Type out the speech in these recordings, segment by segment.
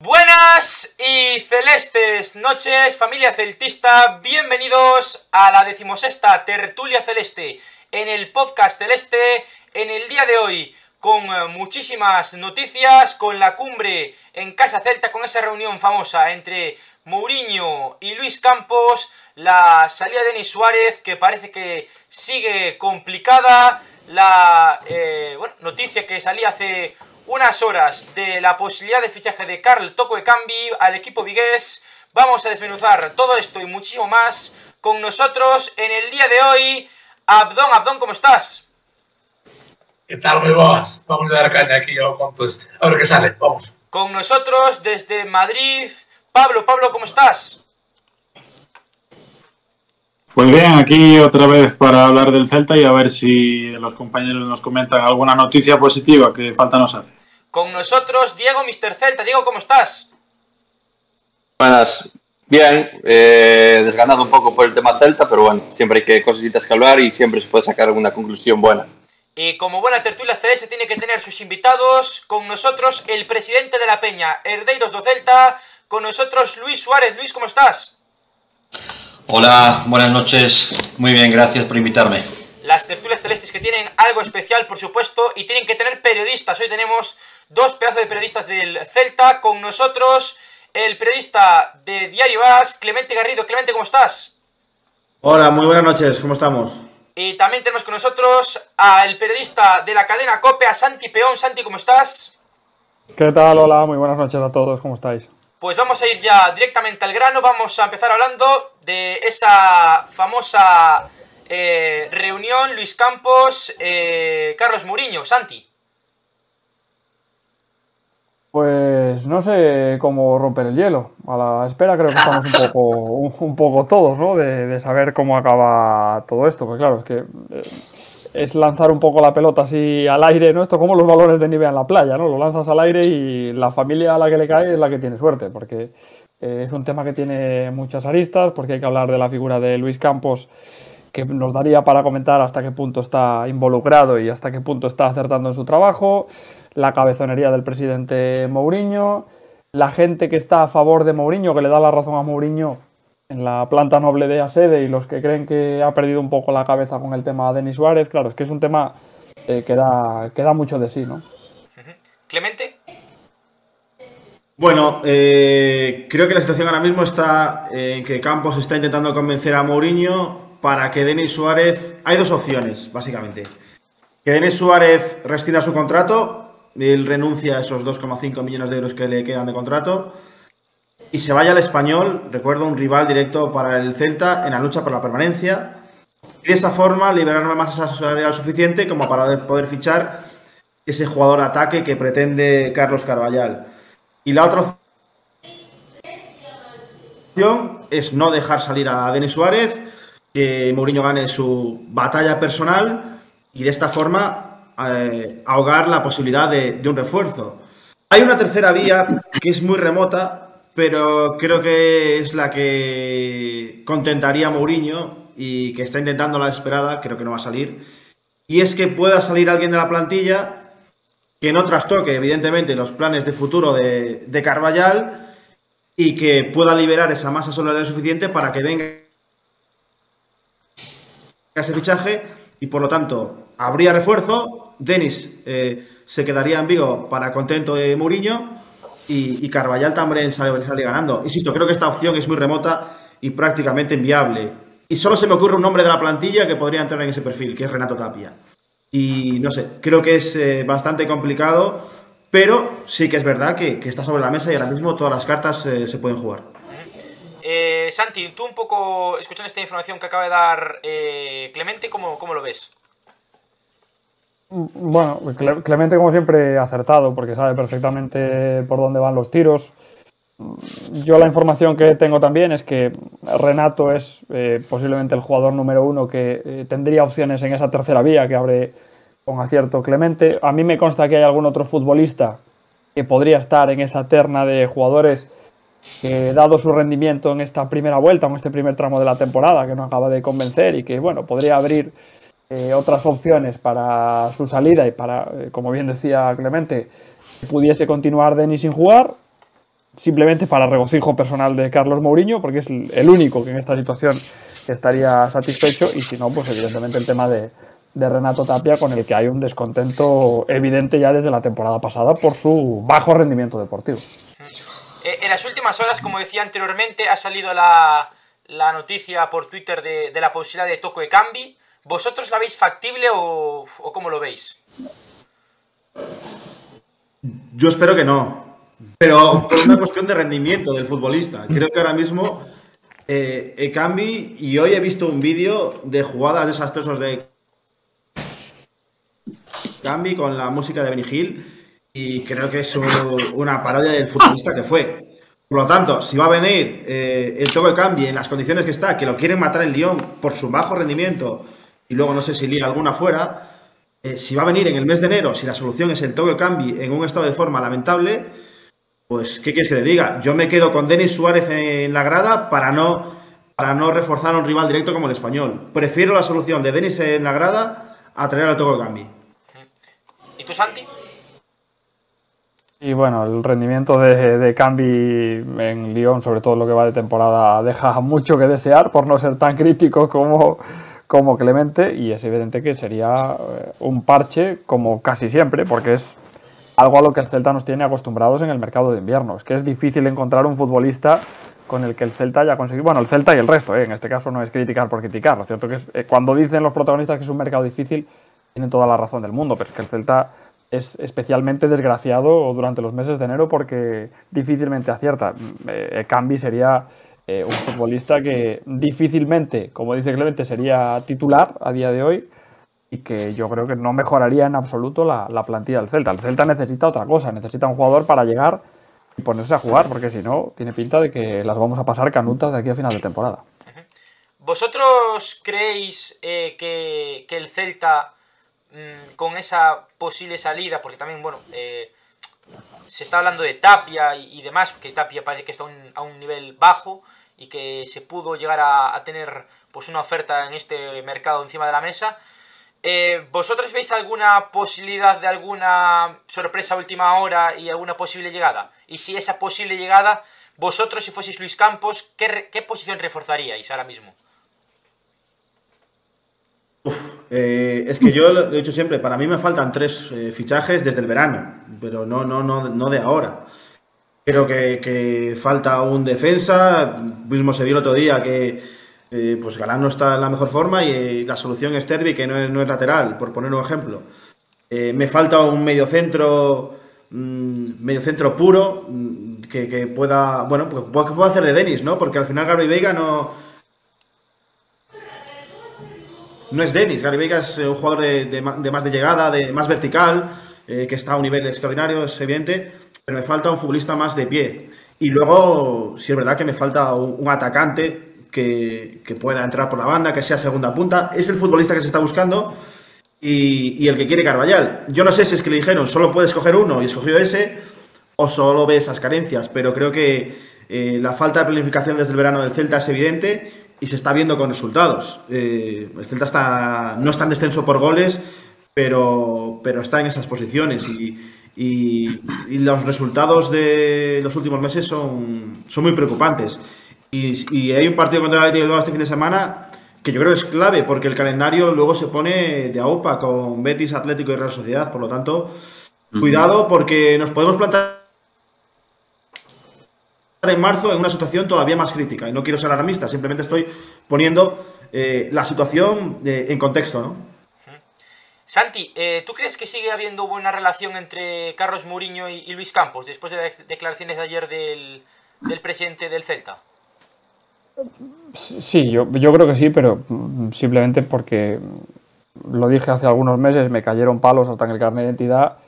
Buenas y celestes noches, familia celtista, bienvenidos a la decimosexta tertulia celeste en el podcast celeste en el día de hoy con eh, muchísimas noticias, con la cumbre en Casa Celta, con esa reunión famosa entre Mourinho y Luis Campos, la salida de Denis Suárez que parece que sigue complicada, la eh, noticia que salía hace unas horas de la posibilidad de fichaje de Carl Toco de Cambi al equipo vigués. Vamos a desmenuzar todo esto y muchísimo más con nosotros en el día de hoy. Abdón, Abdón, ¿cómo estás? ¿Qué tal, muy buenas? Vamos a dar caña aquí yo con todo este. A ver qué sale, vamos. Con nosotros desde Madrid, Pablo. Pablo, ¿cómo estás? Pues bien, aquí otra vez para hablar del Celta y a ver si los compañeros nos comentan alguna noticia positiva que falta nos hace. Con nosotros Diego, Mr. Celta. Diego, ¿cómo estás? Buenas, bien, eh, desganado un poco por el tema Celta, pero bueno, siempre hay que cositas que hablar y siempre se puede sacar alguna conclusión buena. Y como buena tertulia CS tiene que tener sus invitados, con nosotros el presidente de la Peña, Herdeiros do Celta, con nosotros Luis Suárez. Luis, ¿cómo estás? Hola, buenas noches. Muy bien, gracias por invitarme. Las tertulias celestes que tienen algo especial, por supuesto, y tienen que tener periodistas. Hoy tenemos dos pedazos de periodistas del Celta con nosotros. El periodista de Diario Vas, Clemente Garrido. Clemente, ¿cómo estás? Hola, muy buenas noches, ¿cómo estamos? Y también tenemos con nosotros al periodista de la cadena COPE, a Santi Peón. Santi, ¿cómo estás? ¿Qué tal? Hola, muy buenas noches a todos, ¿cómo estáis? Pues vamos a ir ya directamente al grano, vamos a empezar hablando de esa famosa eh, reunión Luis Campos, eh, Carlos Muriño, Santi. Pues no sé cómo romper el hielo. A la espera creo que estamos un poco, un, poco todos, ¿no? De, saber cómo acaba todo esto. Pues claro, es que eh, es lanzar un poco la pelota así al aire, ¿no? Esto como los balones de nieve en la playa, ¿no? Lo lanzas al aire y la familia a la que le cae es la que tiene suerte, porque eh, es un tema que tiene muchas aristas, porque hay que hablar de la figura de Luis Campos, que nos daría para comentar hasta qué punto está involucrado y hasta qué punto está acertando en su trabajo, la cabezonería del presidente Mourinho, la gente que está a favor de Mourinho, que le da la razón a Mourinho en la planta noble de Asede y los que creen que ha perdido un poco la cabeza con el tema de Denis Suárez, claro, es que es un tema eh, que, da, que da mucho de sí, ¿no? Clemente. Bueno, eh, creo que la situación ahora mismo está en que Campos está intentando convencer a Mourinho para que Denis Suárez... Hay dos opciones, básicamente. Que Denis Suárez rescinda su contrato, él renuncia a esos 2,5 millones de euros que le quedan de contrato, y se vaya al español, recuerdo, un rival directo para el Celta en la lucha por la permanencia. Y de esa forma liberar una masa salarial suficiente como para poder fichar ese jugador ataque que pretende Carlos Carballal. Y la otra opción es no dejar salir a Denis Suárez, que Mourinho gane su batalla personal y de esta forma eh, ahogar la posibilidad de, un refuerzo. Hay una tercera vía que es muy remota, pero creo que es la que contentaría a Mourinho y que está intentando la desesperada, creo que no va a salir. Y es que pueda salir alguien de la plantilla que no trastoque, evidentemente, los planes de futuro de, de Carvallal y que pueda liberar esa masa salarial suficiente para que venga ese fichaje y por lo tanto habría refuerzo. Denis eh, se quedaría en Vigo para contento de Mourinho y, y Carvallal también sale, ganando. Insisto, creo que esta opción es muy remota y prácticamente inviable. Y solo se me ocurre un nombre de la plantilla que podría entrar en ese perfil, que es Renato Tapia. Y no sé, creo que es eh, bastante complicado, pero sí que es verdad que, está sobre la mesa y ahora mismo todas las cartas eh, se pueden jugar. Santi, tú un poco escuchando esta información que acaba de dar Clemente, ¿cómo, ¿cómo lo ves? Bueno, Clemente como siempre acertado porque sabe perfectamente por dónde van los tiros. Yo la información que tengo también es que Renato es eh, posiblemente el jugador número uno que eh, tendría opciones en esa tercera vía que abre con acierto Clemente. A mí me consta que hay algún otro futbolista que podría estar en esa terna de jugadores que dado su rendimiento en esta primera vuelta, en este primer tramo de la temporada, que no acaba de convencer y que bueno, podría abrir eh, otras opciones para su salida y para, eh, como bien decía Clemente, que pudiese continuar Denis sin jugar. simplemente para regocijo personal de Carlos Mourinho, porque es el único que en esta situación estaría satisfecho, y si no, pues evidentemente el tema de, de Renato Tapia, con el que hay un descontento evidente ya desde la temporada pasada por su bajo rendimiento deportivo. Eh, en las últimas horas, como decía anteriormente, ha salido la, la noticia por Twitter de, de, la posibilidad de Toco de Cambi. ¿Vosotros la veis factible o, cómo lo veis? Yo espero que no. Pero por una cuestión de rendimiento del futbolista. Creo que ahora mismo eh, Ekambi, y hoy he visto un vídeo de jugadas desastrosas de Cambi con la música de Benny Hill, y creo que es un, una parodia del futbolista que fue. Por lo tanto, si va a venir eh, el de Cambi en las condiciones que está, que lo quieren matar en Lyon por su bajo rendimiento, y luego no sé si liga alguna fuera, eh, si va a venir en el mes de enero, si la solución es el de Cambi en un estado de forma lamentable, pues, ¿qué quieres que le diga? Yo me quedo con Denis Suárez en la grada para no, para no reforzar a un rival directo como el español. Prefiero la solución de Denis en la grada a traer al de Cambi. ¿Y tú, Santi? Y bueno, el rendimiento de, de Cambi en Lyon, sobre todo lo que va de temporada, deja mucho que desear por no ser tan crítico como, como Clemente. Y es evidente que sería eh, un parche, como casi siempre, porque es algo a lo que el Celta nos tiene acostumbrados en el mercado de invierno. Es que es difícil encontrar un futbolista con el que el Celta haya conseguido, bueno, el Celta y el resto, ¿eh? en este caso no es criticar por criticar, lo cierto que es, eh, cuando dicen los protagonistas que es un mercado difícil, tienen toda la razón del mundo, pero es que el Celta es especialmente desgraciado durante los meses de enero porque difícilmente acierta. Eh, Cambi sería eh, un futbolista que difícilmente, como dice Clemente, sería titular a día de hoy y que yo creo que no mejoraría en absoluto la, la, plantilla del Celta. El Celta necesita otra cosa, necesita un jugador para llegar y ponerse a jugar, porque si no, tiene pinta de que las vamos a pasar canutas de aquí a final de temporada. ¿Vosotros creéis eh, que, el Celta, mmm, con esa posible salida, porque también, bueno, eh, se está hablando de Tapia y, demás, que Tapia parece que está a un nivel bajo y que se pudo llegar a, tener pues una oferta en este mercado encima de la mesa, eh, ¿Vosotros veis alguna posibilidad de alguna sorpresa última hora y alguna posible llegada? Y si esa posible llegada, vosotros si fueseis Luis Campos, ¿qué, qué posición reforzaríais ahora mismo? Eh, es que yo lo he dicho siempre, para mí me faltan tres eh, fichajes desde el verano, pero no, no, no, no de ahora. Creo que, falta un defensa, mismo se vio el otro día que eh, pues Galán no está en la mejor forma y eh, la solución es Terbi, que no es, no es, lateral, por poner un ejemplo. Eh, me falta un mediocentro mmm, mediocentro puro mmm, que, que, pueda, bueno, pues, que pueda hacer de Denis, ¿no? Porque al final Gary Veiga no... No es Denis, Gary Veiga es un jugador de, de, más de llegada, de más vertical, que está a un nivel extraordinario, es evidente, pero me falta un futbolista más de pie. Y luego, si es verdad que me falta un, atacante que, que, pueda entrar por la banda, que sea segunda punta. Es el futbolista que se está buscando y, y, el que quiere Carballal. Yo no sé si es que le dijeron solo puedes coger uno y escogió ese o solo ve esas carencias, pero creo que eh, la falta de planificación desde el verano del Celta es evidente y se está viendo con resultados. Eh, el Celta está, no está en descenso por goles, pero, pero está en esas posiciones y, y, y los resultados de los últimos meses son, son muy preocupantes. Y, y, hay un partido contra el Atlético este fin de semana que yo creo que es clave porque el calendario luego se pone de AUPA con Betis, Atlético y Real Sociedad. Por lo tanto, cuidado porque nos podemos plantar en marzo en una situación todavía más crítica. Y no quiero ser alarmista, simplemente estoy poniendo eh, la situación eh, en contexto, ¿no? Santi, eh, ¿tú crees que sigue habiendo buena relación entre Carlos Mourinho y, Luis Campos después de las declaraciones de ayer del, presidente del Celta? Sí, yo, creo que sí, pero simplemente porque lo dije hace algunos meses, me cayeron palos hasta en el carnet de identidad.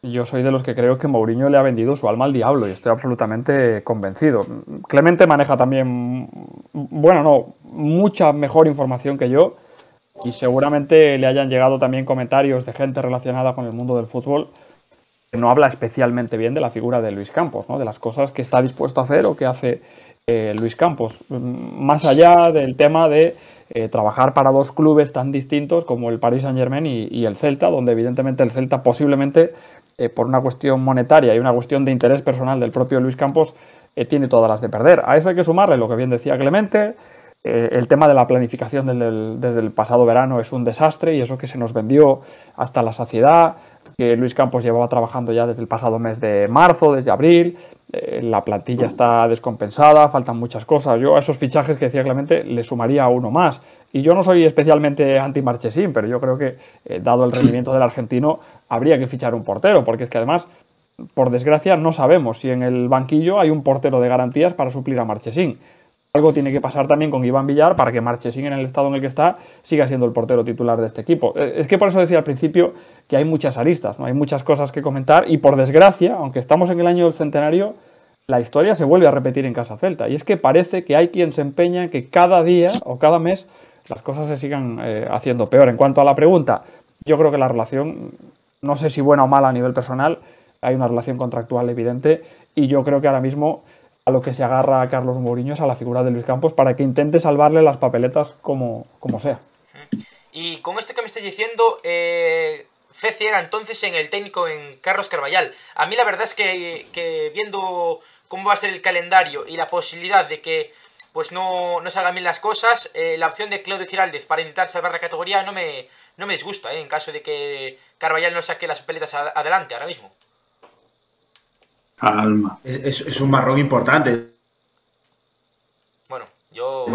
Yo soy de los que creo que Mourinho le ha vendido su alma al diablo y estoy absolutamente convencido. Clemente maneja también, bueno, no, mucha mejor información que yo y seguramente le hayan llegado también comentarios de gente relacionada con el mundo del fútbol que no habla especialmente bien de la figura de Luis Campos, ¿no? de las cosas que está dispuesto a hacer o que hace eh, Luis Campos. Más allá del tema de eh, trabajar para dos clubes tan distintos como el Paris Saint Germain y, el Celta, donde evidentemente el Celta posiblemente eh, por una cuestión monetaria y una cuestión de interés personal del propio Luis Campos tiene todas las de perder. A eso hay que sumarle lo que bien decía Clemente, eh, el tema de la planificación desde el, pasado verano es un desastre y eso que se nos vendió hasta la saciedad, que Luis Campos llevaba trabajando ya desde el pasado mes de marzo, desde abril, eh, la plantilla está descompensada, faltan muchas cosas. Yo a esos fichajes que decía Clemente le sumaría uno más. Y yo no soy especialmente anti-Marchesín, pero yo creo que, eh, dado el rendimiento del argentino, habría que fichar un portero, porque es que además, por desgracia, no sabemos si en el banquillo hay un portero de garantías para suplir a Marchesín. Algo tiene que pasar también con Iván Villar para que Marchesín en el estado en el que está siga siendo el portero titular de este equipo. Eh, es que por eso decía al principio que hay muchas aristas, ¿no? hay muchas cosas que comentar y por desgracia, aunque estamos en el año del centenario, la historia se vuelve a repetir en Casa Celta. Y es que parece que hay quien se empeña en que cada día o cada mes las cosas se sigan eh, haciendo peor. En cuanto a la pregunta, yo creo que la relación, no sé si buena o mala a nivel personal, hay una relación contractual evidente y yo creo que ahora mismo lo que se agarra a Carlos Mourinho a la figura de Luis Campos para que intente salvarle las papeletas como, como sea. Y con esto que me estáis diciendo, eh, fe ciega entonces en el técnico, en Carlos Carballal. A mí la verdad es que, viendo cómo va a ser el calendario y la posibilidad de que pues no, no salgan bien las cosas, eh, la opción de Claudio Giraldez para intentar salvar la categoría no me, no me disgusta, eh, en caso de que Carballal no saque las papeletas adelante ahora mismo. Calma. Es, un marrón importante. Bueno, yo.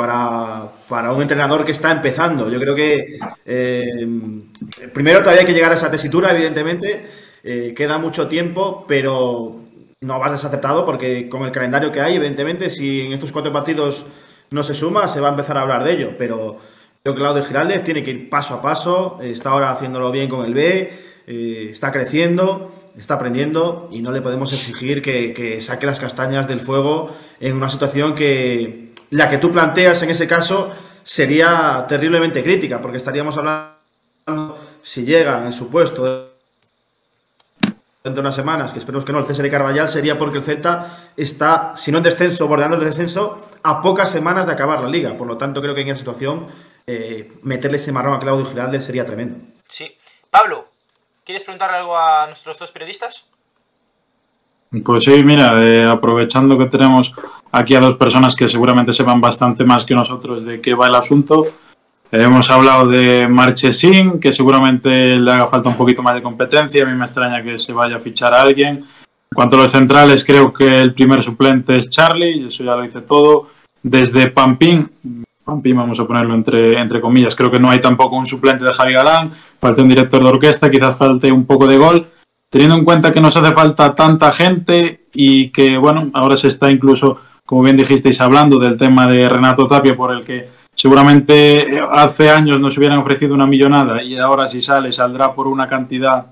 Para, un entrenador que está empezando. Yo creo que. Eh, primero todavía hay que llegar a esa tesitura, evidentemente. Eh, queda mucho tiempo, pero no vas desacertado porque con el calendario que hay, evidentemente, si en estos cuatro partidos no se suma, se va a empezar a hablar de ello. Pero creo que Claudio Giraldez tiene que ir paso a paso. Está ahora haciéndolo bien con el B. Eh, está creciendo está aprendiendo y no le podemos exigir que, saque las castañas del fuego en una situación que la que tú planteas en ese caso sería terriblemente crítica, porque estaríamos hablando, si llega en su puesto dentro de unas semanas, que esperemos que no, el cese de Carvallal sería porque el Celta está, si no en descenso, bordeando el descenso, a pocas semanas de acabar la liga. Por lo tanto, creo que en esa situación eh, meterle ese marrón a Claudio Giraldes sería tremendo. Sí. Pablo, ¿Quieres preguntarle algo a nuestros dos periodistas? Pues sí, mira, eh, aprovechando que tenemos aquí a dos personas que seguramente sepan bastante más que nosotros de qué va el asunto, hemos hablado de Marchesín, que seguramente le haga falta un poquito más de competencia, a mí me extraña que se vaya a fichar a alguien. En cuanto a los centrales, creo que el primer suplente es Charlie, eso ya lo dice todo. Desde Pampín vamos a ponerlo entre, entre comillas, creo que no hay tampoco un suplente de Javi Galán, falta un director de orquesta, quizás falte un poco de gol, teniendo en cuenta que nos hace falta tanta gente y que, bueno, ahora se está incluso, como bien dijisteis, hablando del tema de Renato Tapia, por el que seguramente hace años nos hubieran ofrecido una millonada y ahora si sale saldrá por una cantidad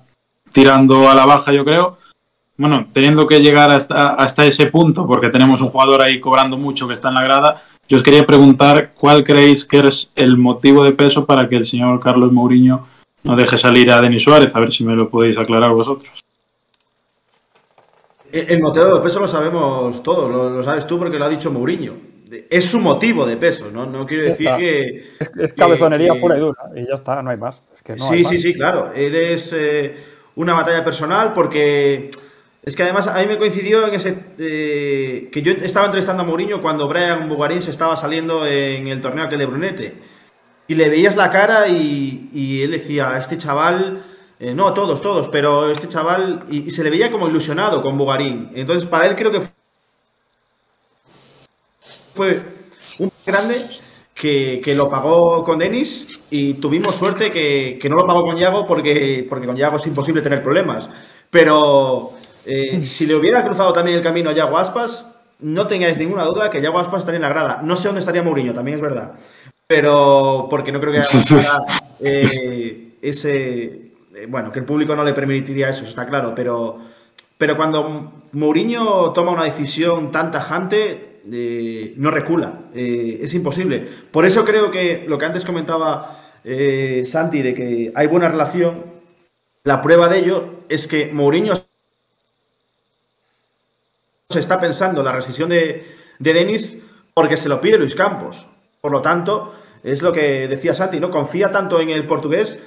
tirando a la baja, yo creo. Bueno, teniendo que llegar hasta, hasta ese punto, porque tenemos un jugador ahí cobrando mucho que está en la grada, yo os quería preguntar cuál creéis que es el motivo de peso para que el señor Carlos Mourinho no deje salir a Denis Suárez, a ver si me lo podéis aclarar vosotros. El motivo de peso lo sabemos todos, lo, sabes tú porque lo ha dicho Mourinho. Es su motivo de peso, no, no quiero decir que... Es, cabezonería pura y dura, y ya está, no hay más. sí, sí, sí, claro. Él es eh, una batalla personal porque... Es que además a mí me coincidió en ese... Eh, que yo estaba entrevistando a Mourinho cuando Brian Bugarín se estaba saliendo en el torneo aquel de Brunete. Y le veías la cara y, él decía, este chaval, eh, no todos, todos, pero este chaval, y, se le veía como ilusionado con Bugarín. Entonces, para él creo que fue un grande que, lo pagó con Denis y tuvimos suerte que, no lo pagó con Yago porque, porque con Yago es imposible tener problemas. Pero eh, si le hubiera cruzado también el camino a Yago Aspas, no tengáis ninguna duda que Yago Aspas estaría en la grada. No sé dónde estaría Mourinho, también es verdad. Pero porque no creo que eh, ese eh, bueno que el público no le permitiría eso está claro. Pero pero cuando Mourinho toma una decisión tan tajante eh, no recula es imposible. Por eso creo que lo que antes comentaba Santi de que hay buena relación la prueba de ello es que Mourinho se está pensando la rescisión de, de Denis porque se lo pide Luis Campos por lo tanto, es lo que decía Santi, ¿no? Confía tanto en el portugués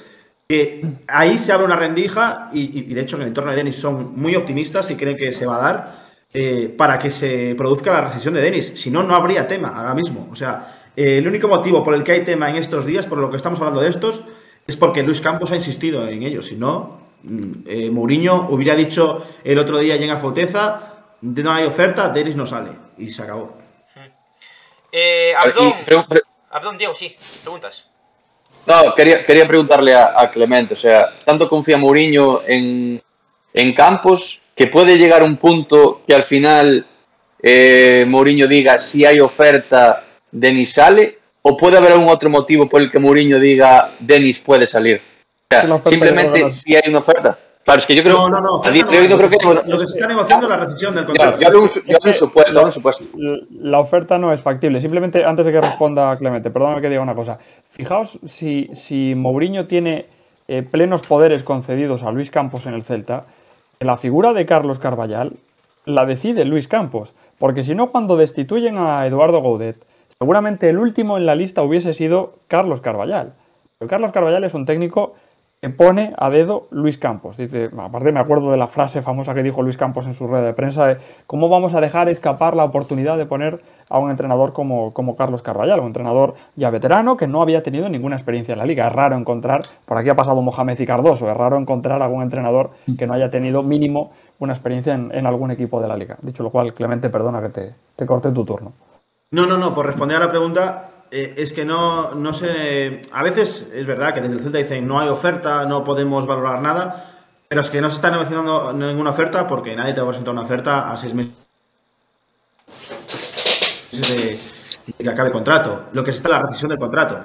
que ahí se abre una rendija y, de hecho en el entorno de Denis son muy optimistas y creen que se va a dar. eh, para que se produzca la rescisión de Denis. Si no, no habría tema ahora mismo. O sea, eh, el único motivo por el que hay tema en estos días, por lo que estamos hablando de estos, es porque Luis Campos ha insistido en ello. Si no, mm, eh, Mourinho hubiera dicho el otro día en Fauteza, no hay oferta, Denis no sale. Y se acabó. Eh, Y Abdón, pre- pre- Abdón, Diego, sí, preguntas. no, quería, quería preguntarle a, a Clemente, o sea, tanto confía Mourinho en, en Campos que puede llegar un punto que al final eh, Mourinho diga si hay oferta, Denis sale, o puede haber algún otro motivo por el que Mourinho diga Denis puede salir. O sea, simplemente si hay una oferta. Claro, es que yo creo, No, no, no. a día oferta de hoy no no hay. creo que... Lo que- Lo que se está negociando es la rescisión del contrato. yo hablo un, yo hablo un supuesto, un. La oferta no es factible. Simplemente, antes de que responda Clemente, perdóname que diga una cosa. Fijaos si, si Mourinho tiene eh, plenos poderes concedidos a Luis Campos en el Celta, la figura de Carlos Carballal la decide Luis Campos. Porque si no, cuando destituyen a Eduardo Goudet, seguramente el último en la lista hubiese sido Carlos Carballal. Pero Carlos Carballal es un técnico pone a dedo Luis Campos. Dice, aparte me acuerdo de la frase famosa que dijo Luis Campos en su rueda de prensa de cómo vamos a dejar escapar la oportunidad de poner a un entrenador como, como Carlos Carballal, un entrenador ya veterano que no había tenido ninguna experiencia en la liga. Es raro encontrar, por aquí ha pasado Mohamed y Cardoso, es raro encontrar algún entrenador que no haya tenido mínimo una experiencia en, en algún equipo de la liga. Dicho lo cual, Clemente, perdona que te, te corte tu turno. No, no, no, por responder a la pregunta, eh, es que no, no sé. A veces es verdad que desde el Celta dicen no hay oferta, no podemos valorar nada, pero es que no se está negociando ninguna oferta porque nadie te va a presentar una oferta a seis meses de, que acabe el contrato. Lo que se está es la rescisión del contrato.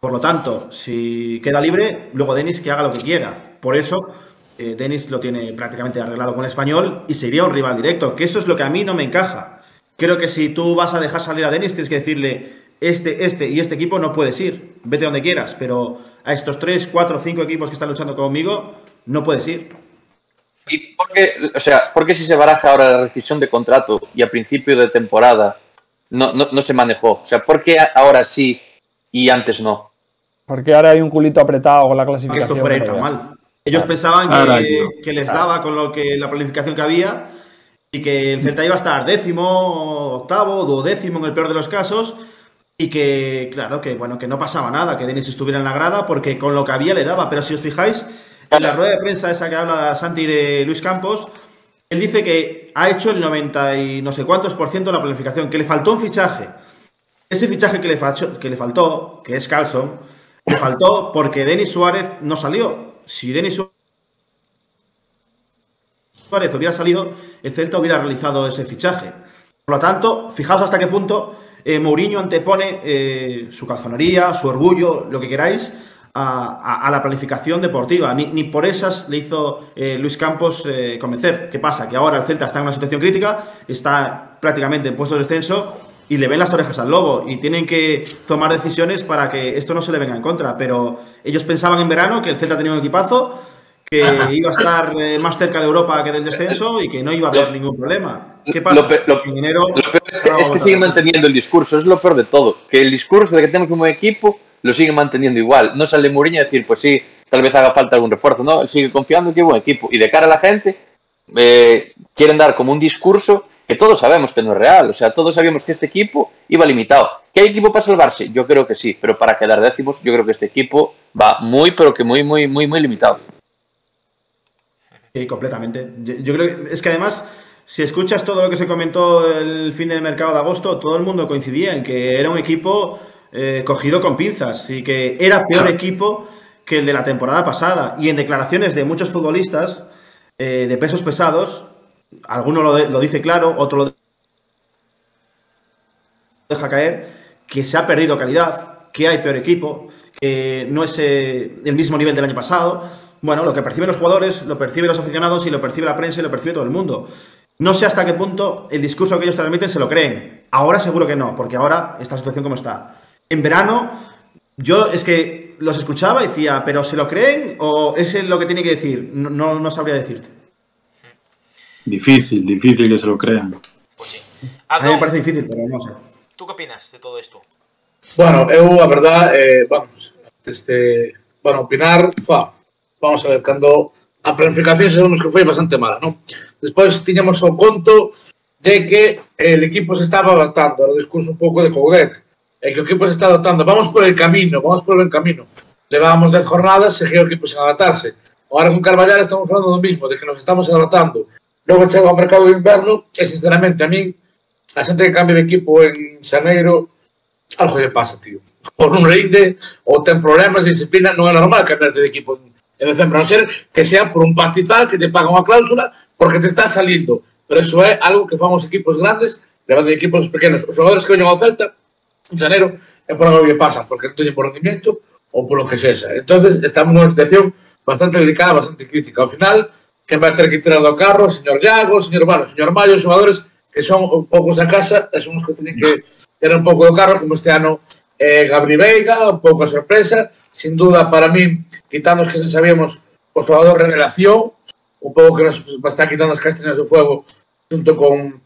Por lo tanto, si queda libre, luego Denis que haga lo que quiera. Por eso, eh, Denis lo tiene prácticamente arreglado con el español y sería un rival directo, que eso es lo que a mí no me encaja. Creo que si tú vas a dejar salir a Denis, tienes que decirle, este, este y este equipo no puedes ir, vete donde quieras, pero a estos 3, 4, 5 equipos que están luchando conmigo, no puedes ir. ¿Y por qué, o sea, por qué si se baraja ahora la rescisión de contrato y a principio de temporada no, no, no se manejó? O sea, ¿por qué ahora sí y antes no? Porque ahora hay un culito apretado con la que clasificación. esto fuera ya. mal. Ellos pensaban que, que les daba con lo que la planificación que había y que el Celta iba a estar décimo, octavo, duodécimo en el peor de los casos y que, claro, que bueno, que no pasaba nada, que Denis estuviera en la grada porque con lo que había le daba. Pero si os fijáis, en la rueda de prensa esa que habla Santi de Luis Campos, él dice que ha hecho el 90 y no sé cuántos por ciento de la planificación, que le faltó un fichaje. Ese fichaje que le, facho- que le faltó, que es Carlson, le faltó porque Denis Suárez no salió. Si Denis Suárez hubiera salido, el Celta hubiera realizado ese fichaje. Por lo tanto, fijaos hasta qué punto eh, Mourinho antepone eh, su calzonería, su orgullo, lo que queráis, a, la planificación deportiva. Ni, por esas le hizo eh, Luis Campos eh, convencer. ¿Qué pasa? Que ahora el Celta está en una situación crítica, está prácticamente en puesto de descenso y le ven las orejas al lobo y tienen que tomar decisiones para que esto no se le venga en contra. Pero ellos pensaban en verano que el Celta tenía un equipazo, que iba a estar eh, más cerca de Europa que del descenso y que no iba a haber ningún problema. ¿Qué pasa? Lo pe- lo- enero Lo peor es que, es que agotado. manteniendo el discurso, es lo peor de todo. Que el discurso de que tenemos un buen equipo lo siguen manteniendo igual. No sale Mourinho a decir, pues sí, tal vez haga falta algún refuerzo. No, él sigue confiando en que hay buen equipo. Y de cara a la gente, eh, quieren dar como un discurso que todos sabemos que no es real. O sea, todos sabíamos que este equipo iba limitado. ¿Que hay equipo para salvarse? Yo creo que sí, pero para quedar décimos, yo creo que este equipo va muy, pero que muy, muy, muy, muy limitado. Sí, completamente. Yo, yo creo que es que además, si escuchas todo lo que se comentó el fin del mercado de agosto, todo el mundo coincidía en que era un equipo eh, cogido con pinzas y que era peor equipo que el de la temporada pasada. Y en declaraciones de muchos futbolistas eh, de pesos pesados, alguno lo, de- lo dice claro, otro lo deja caer, que se ha perdido calidad, que hay peor equipo, que no es eh, el mismo nivel del año pasado. Bueno, lo que perciben los jugadores, lo perciben los aficionados y lo percibe la prensa y lo percibe todo el mundo. No sé hasta qué punto el discurso que ellos transmiten se lo creen. Ahora seguro que no, porque ahora esta situación como está. En verano, yo es que los escuchaba y decía, ¿pero se lo creen o es lo que tiene que decir? No, no, no sabría decirte. Difícil, difícil que se lo crean. Pues sí. A mí me parece difícil, pero no sé. ¿tú qué opinas de todo esto? Bueno, eu, a verdad, eh, vamos, este, bueno, opinar, fa, vamos a ver, cando a planificación sabemos que foi bastante mala, non? Despois tiñamos o conto de que el equipo se estaba adaptando, era o discurso un pouco de Coudet, e que o equipo se está adaptando, vamos por el camino, vamos por el camino. Levábamos 10 jornadas, seguía o equipo sen adaptarse. Ahora con Carvalhal estamos falando do mismo, de que nos estamos adaptando. Logo chega ao mercado de inverno e, sinceramente, a min, a xente que cambia de equipo en Xaneiro, algo lle pasa, tío. Por non rinde, ou ten problemas de disciplina, non é normal cambiarte de equipo en decembro, a ser que sea por un pastizal que te paga unha cláusula porque te está salindo. Pero eso é algo que fan os equipos grandes levando equipos pequenos. Os xogadores que veñen ao Celta en janeiro é por algo que pasa, porque non teñen por rendimiento ou por lo que sexa. entonces estamos nunha situación bastante delicada, bastante crítica. Ao final, que vai ter que tirar do carro, señor Iago, señor Bueno, señor Mayo, os xogadores que son poucos da casa, e son os que teñen que ter un pouco do carro, como este ano eh, Gabri Veiga, un pouco a sorpresa, sin duda para mí, quitando que sabíamos, o xogador revelación, un pouco que nos está quitando as castañas do fuego junto con,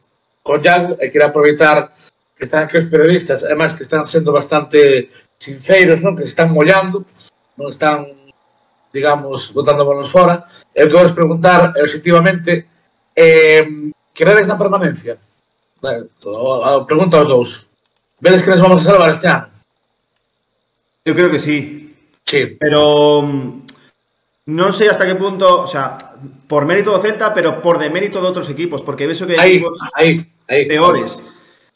con Jan, e quero aproveitar que están aquí os periodistas, e máis que están sendo bastante sinceros, non? que se están mollando, non están, digamos, botando bolos fora. O que vos preguntar, objetivamente, eh, queredes na permanencia? Pregunta aos dous. Vedes que nos vamos a salvar este ano? Eu creo que sí. Sí. Pero mm, non sei hasta que punto, o sea, por mérito do Celta, pero por demérito de outros equipos, porque vexo que hai equipos aí, aí, peores.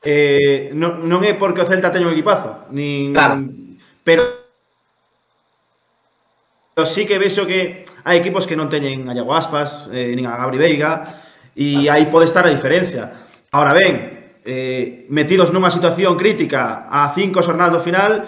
Eh, non, non é porque o Celta teña un equipazo, nin claro. pero pero sí que vexo que hai equipos que non teñen a Iago Aspas, eh, nin a Gabri Veiga, e claro. aí pode estar a diferencia. Ahora ben, eh, metidos nunha situación crítica a cinco xornadas do final,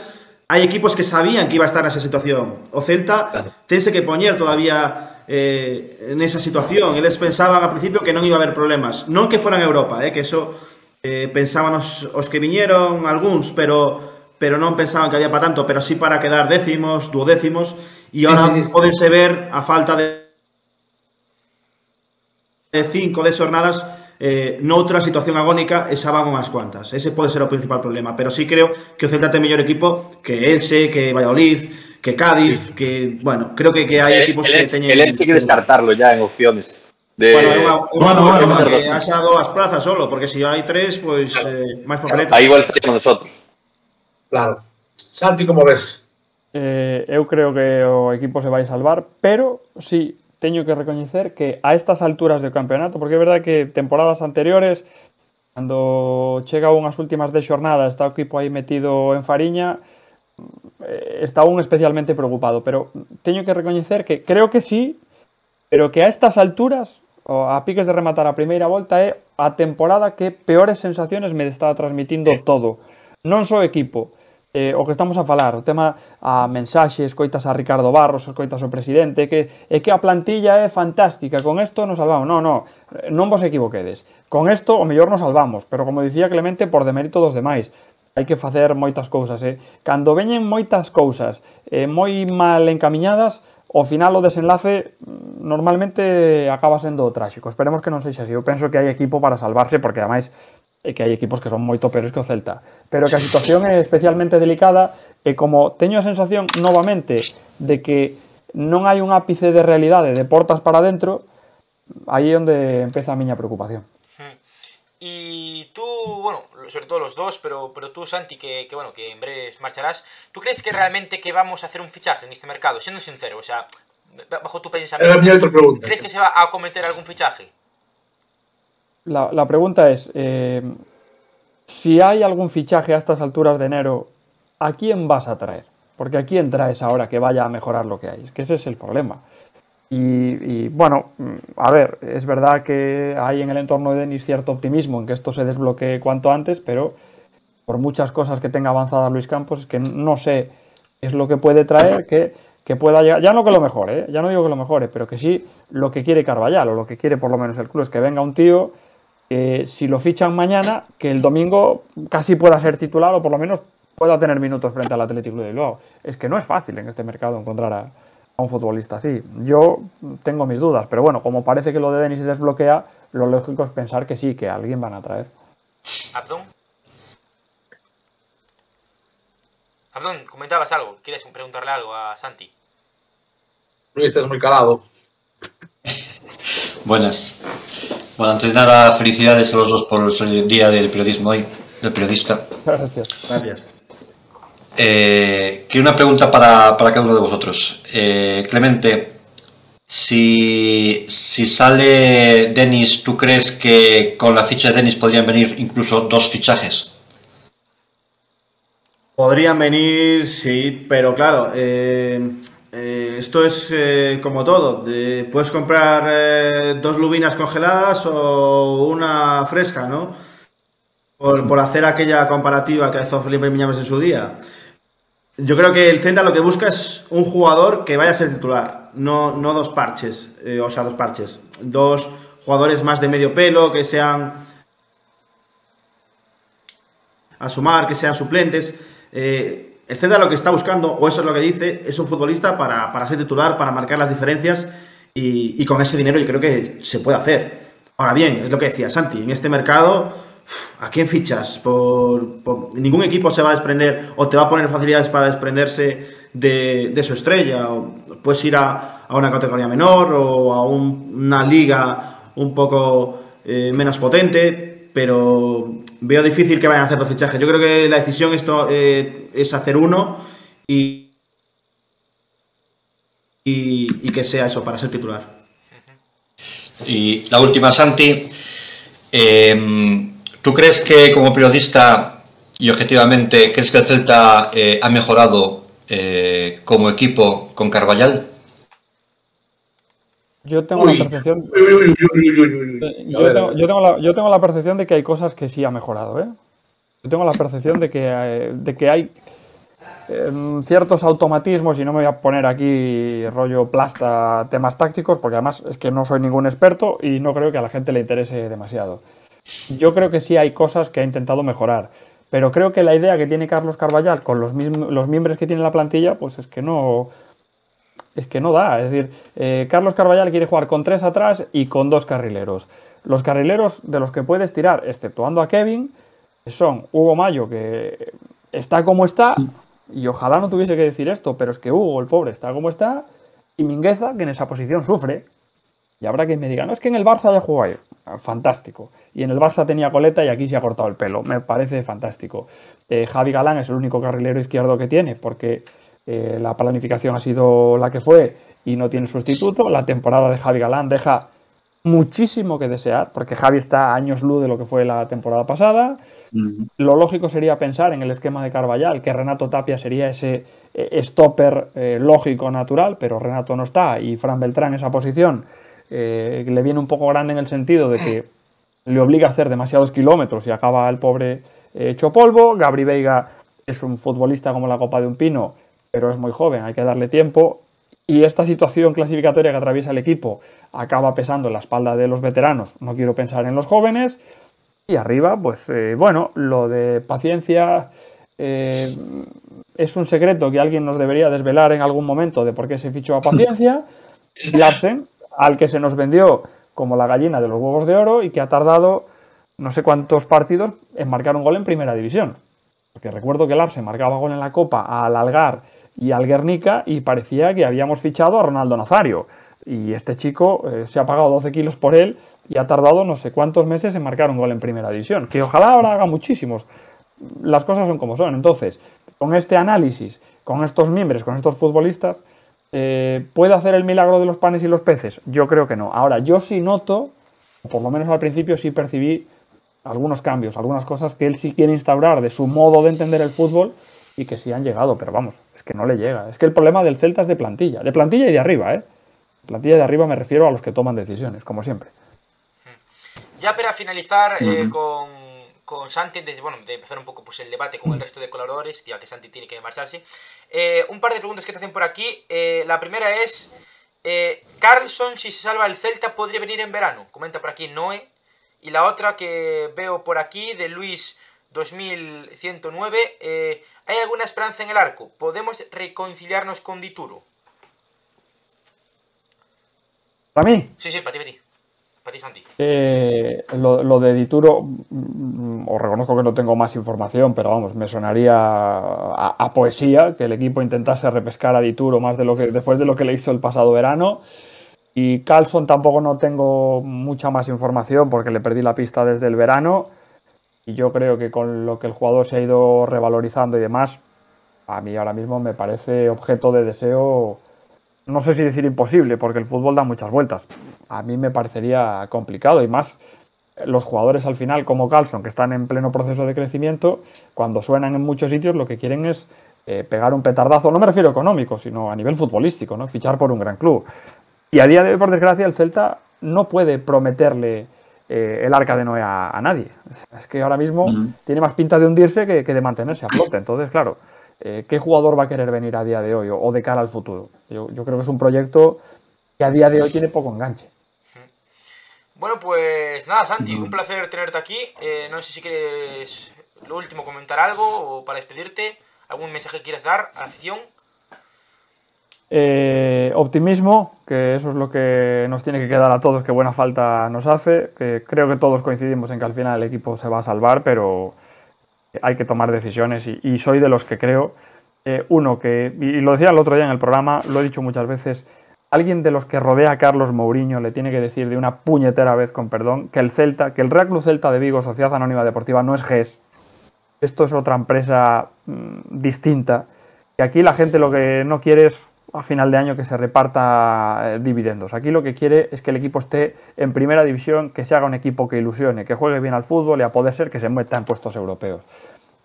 hai equipos que sabían que iba a estar nesa situación. O Celta claro. tense que poñer todavía eh, nesa situación. Eles pensaban ao principio que non iba a haber problemas. Non que foran a Europa, eh, que eso eh, pensaban os, os que viñeron algúns, pero pero non pensaban que había para tanto, pero sí para quedar décimos, duodécimos, e ahora sí, sí, sí. podense ver a falta de de cinco, de xornadas, eh, noutra situación agónica e xa van unhas cuantas. Ese pode ser o principal problema, pero sí creo que o Celta ten mellor equipo que Elche, que Valladolid, que Cádiz, que, bueno, creo que, que hai el, equipos el, que teñen... El Elche que descartarlo ya en opciones. De... Bueno, unha, unha, bueno, bueno, bueno, que haxa dúas plazas solo, porque se si hai tres, pois pues, eh, máis papeleta. Aí igual estaría con nosotros. Claro. Santi, como ves? Eh, eu creo que o equipo se vai salvar, pero sí, teño que recoñecer que a estas alturas do campeonato, porque é verdade que temporadas anteriores, cando chega unhas últimas de xornada, está o equipo aí metido en fariña, eh, está un especialmente preocupado, pero teño que recoñecer que creo que sí, pero que a estas alturas, a piques de rematar a primeira volta, é a temporada que peores sensaciones me está transmitindo todo. Non só equipo, eh, o que estamos a falar, o tema a mensaxe, escoitas a Ricardo Barros, escoitas o presidente, que é que a plantilla é fantástica, con isto nos salvamos. Non, non, non vos equivoquedes. Con isto o mellor nos salvamos, pero como dicía Clemente, por demérito dos demais. Hai que facer moitas cousas, eh? Cando veñen moitas cousas eh, moi mal encamiñadas, ao final o desenlace mm, normalmente acaba sendo tráxico. Esperemos que non sexa así. Eu penso que hai equipo para salvarse porque ademais e que hai equipos que son moito peores que o Celta, pero que a situación é especialmente delicada e como teño a sensación novamente de que non hai un ápice de realidade de portas para dentro, aí é onde empeza a miña preocupación. Y hmm. tú, bueno, sobre todo los dos, pero, pero tú, Santi, que, que bueno, que en breve marcharás, ¿tú crees que realmente que vamos a hacer un fichaje en este mercado? Siendo sincero, o sea, bajo tu pensamiento, ¿crees que se va a cometer algún fichaje? La, pregunta es, eh, si hay algún fichaje a estas alturas de enero, ¿a quién vas a traer? Porque ¿a quién traes ahora que vaya a mejorar lo que hay? Es que ese es el problema. Y, bueno, mm, a ver, es verdad que hay en el entorno de Denis cierto optimismo en que esto se desbloquee cuanto antes, pero por muchas cosas que tenga avanzada Luis Campos, es que no sé es lo que puede traer, que, que pueda llegar, ya no que lo mejore, ¿eh? ya no digo que lo mejore, pero que sí lo que quiere Carvallal o lo que quiere por lo menos el club es que venga un tío que si lo fichan mañana, que el domingo casi pueda ser titular o por lo menos pueda tener minutos frente al Atlético de Bilbao. Es que no es fácil en este mercado encontrar a, a un futbolista así. Yo tengo mis dudas, pero bueno, como parece que lo de Denis se desbloquea, lo lógico es pensar que sí, que a alguien van a traer. Abdón. Abdón, comentabas algo, ¿quieres preguntarle algo a Santi? Luis, estás moi calado. Buenas. Bueno, antes de nada, felicidades a los dos por el Día del Periodismo hoy, del periodista. Gracias. Gracias. Eh, que una pregunta para, para cada uno de vosotros. Eh, Clemente, si, si sale Denis, ¿tú crees que con la ficha de Denis podrían venir incluso dos fichajes? Podrían venir, sí, pero claro, eh, eh, esto es eh, como todo. de- puedes comprar eh, dos lubinas congeladas o una fresca, ¿no? Por, hacer aquella comparativa que hizo Felipe Miñames en su día. Yo creo que el Celta lo que busca es un jugador que vaya a ser titular, no, no dos parches, o sea, dos parches, dos jugadores más de medio pelo, que sean a sumar, que sean suplentes. El lo que está buscando, o eso es lo que dice, es un futbolista para, para ser titular, para marcar las diferencias y, con ese dinero yo creo que se puede hacer. Ahora bien, es lo que decía Santi, en este mercado, ¿a quién fichas? Por, ningún equipo se va a desprender o te va a poner facilidades para desprenderse de, de su estrella. O puedes ir a, a una categoría menor o a un- una liga un poco eh, menos potente, pero veo difícil que vayan a hacer dos fichajes. Yo creo que la decisión esto, eh, es hacer uno y, y, que sea eso, para ser titular. Y la última, Santi, eh, ¿tú crees que como periodista y objetivamente, crees que el Celta eh, ha mejorado eh, como equipo con Carvallal? Yo tengo la percepción. uy, uy, uy, uy, uy, uy, uy. A Yo tengo, la, yo tengo la percepción de que hay cosas que sí ha mejorado, ¿eh? Yo tengo la percepción de que, eh, de que hay eh, ciertos automatismos, y no me voy a poner aquí rollo plasta temas tácticos, porque además es que no soy ningún experto y no creo que a la gente le interese demasiado. Yo creo que sí hay cosas que ha intentado mejorar, pero creo que la idea que tiene Carlos Carballal con los, mismos, los miembros que tiene la plantilla, pues es que no, es que no da. Es decir, eh, Carlos Carballal quiere jugar con tres atrás y con dos carrileros. Los carrileros de los que puedes tirar, exceptuando a Kevin, son Hugo Mayo, que está como está, y ojalá no tuviese que decir esto, pero es que Hugo, el pobre, está como está, y Mingueza, que en esa posición sufre. Y habrá quien me diga, no es que en el Barça ya jugó ahí. Ah, Fantástico. Y en el Barça tenía coleta y aquí se ha cortado el pelo. Me parece fantástico. Eh, Javi Galán es el único carrilero izquierdo que tiene, porque eh, la planificación ha sido la que fue y no tiene sustituto. La temporada de Javi Galán deja muchísimo que desear, porque Javi está a años luz de lo que fue la temporada pasada. Lo lógico sería pensar en el esquema de Carvallal, que Renato Tapia sería ese eh, stopper eh, lógico, natural, pero Renato no está y Fran Beltrán esa posición eh, le viene un poco grande en el sentido de que le obliga a hacer demasiados kilómetros y acaba el pobre hecho polvo. Gabri Veiga es un futbolista como la copa de un pino, pero es muy joven, hay que darle tiempo. Y esta situación clasificatoria que atraviesa el equipo acaba pesando en la espalda de los veteranos. No quiero pensar en los jóvenes. Y arriba, pues eh, bueno, lo de paciencia eh, es un secreto que alguien nos debería desvelar en algún momento de por qué se fichó a paciencia. Larsen, al que se nos vendió como la gallina de los huevos de oro y que ha tardado no sé cuántos partidos en marcar un gol en primera división. Porque recuerdo que Larsen marcaba gol en la Copa al Algar y al Guernica y parecía que habíamos fichado a Ronaldo Nazario. Y este chico eh, se ha pagado 12 kilos por él y ha tardado no sé cuántos meses en marcar un gol en primera división. Que ojalá ahora haga muchísimos. Las cosas son como son. Entonces, con este análisis, con estos miembros, con estos futbolistas, eh, ¿puede hacer el milagro de los panes y los peces? Yo creo que no. Ahora, yo sí noto, por lo menos al principio sí percibí algunos cambios, algunas cosas que él sí quiere instaurar de su modo de entender el fútbol y que sí han llegado, pero vamos, es que no le llega. Es que el problema del Celta es de plantilla, de plantilla y de arriba, ¿eh? Plantilla de arriba me refiero a los que toman decisiones, como siempre. Ya para finalizar eh, con, con Santi, antes de, bueno, de empezar un poco pues, el debate con el resto de colaboradores, ya que Santi tiene que marcharse, eh, un par de preguntas que te hacen por aquí. Eh, la primera es, eh, Carlson, si se salva el Celta, podría venir en verano. Comenta por aquí Noé. Y la otra que veo por aquí, de Luis 2109, eh, ¿hay alguna esperanza en el arco? ¿Podemos reconciliarnos con Dituro? Para mí, Sí, sí, para ti, para ti. Para ti, Santi. Eh, lo, lo de Dituro, mm, os reconozco que no tengo más información, pero vamos, me sonaría a, a poesía que el equipo intentase repescar a Dituro más de lo que después de lo que le hizo el pasado verano. Y Carlson tampoco no tengo mucha más información porque le perdí la pista desde el verano. Y yo creo que con lo que el jugador se ha ido revalorizando y demás, a mí ahora mismo me parece objeto de deseo, no sé si decir imposible, porque el fútbol da muchas vueltas. A mí me parecería complicado y más los jugadores al final, como Carlson, que están en pleno proceso de crecimiento, cuando suenan en muchos sitios lo que quieren es eh, pegar un petardazo, no me refiero económico, sino a nivel futbolístico, ¿no? fichar por un gran club. Y a día de hoy, por desgracia, el Celta no puede prometerle eh, el arca de Noé a, nadie. Es que ahora mismo tiene más pinta de hundirse que, de mantenerse a flote. Entonces, claro, eh, ¿qué jugador va a querer venir a día de hoy o, de cara al futuro? Yo, yo creo que es un proyecto que a día de hoy tiene poco enganche. Bueno, pues nada, Santi, un placer tenerte aquí. Eh, no sé si quieres lo último comentar algo o para despedirte, algún mensaje que quieras dar a la afición. Eh, optimismo, que eso es lo que nos tiene que quedar a todos, que buena falta nos hace. Que creo que todos coincidimos en que al final el equipo se va a salvar, pero hay que tomar decisiones y, soy de los que creo. Eh, uno, que, y lo decía el otro día en el programa, lo he dicho muchas veces, alguien de los que rodea a Carlos Mourinho le tiene que decir de una puñetera vez, con perdón, que el Celta, que el Real Club Celta de Vigo, Sociedad Anónima Deportiva, no es GES. Esto es otra empresa mm, distinta. Y aquí la gente lo que no quiere es a final de año que se reparta eh, dividendos. Aquí lo que quiere es que el equipo esté en primera división, que se haga un equipo que ilusione, que juegue bien al fútbol y a poder ser que se meta en puestos europeos.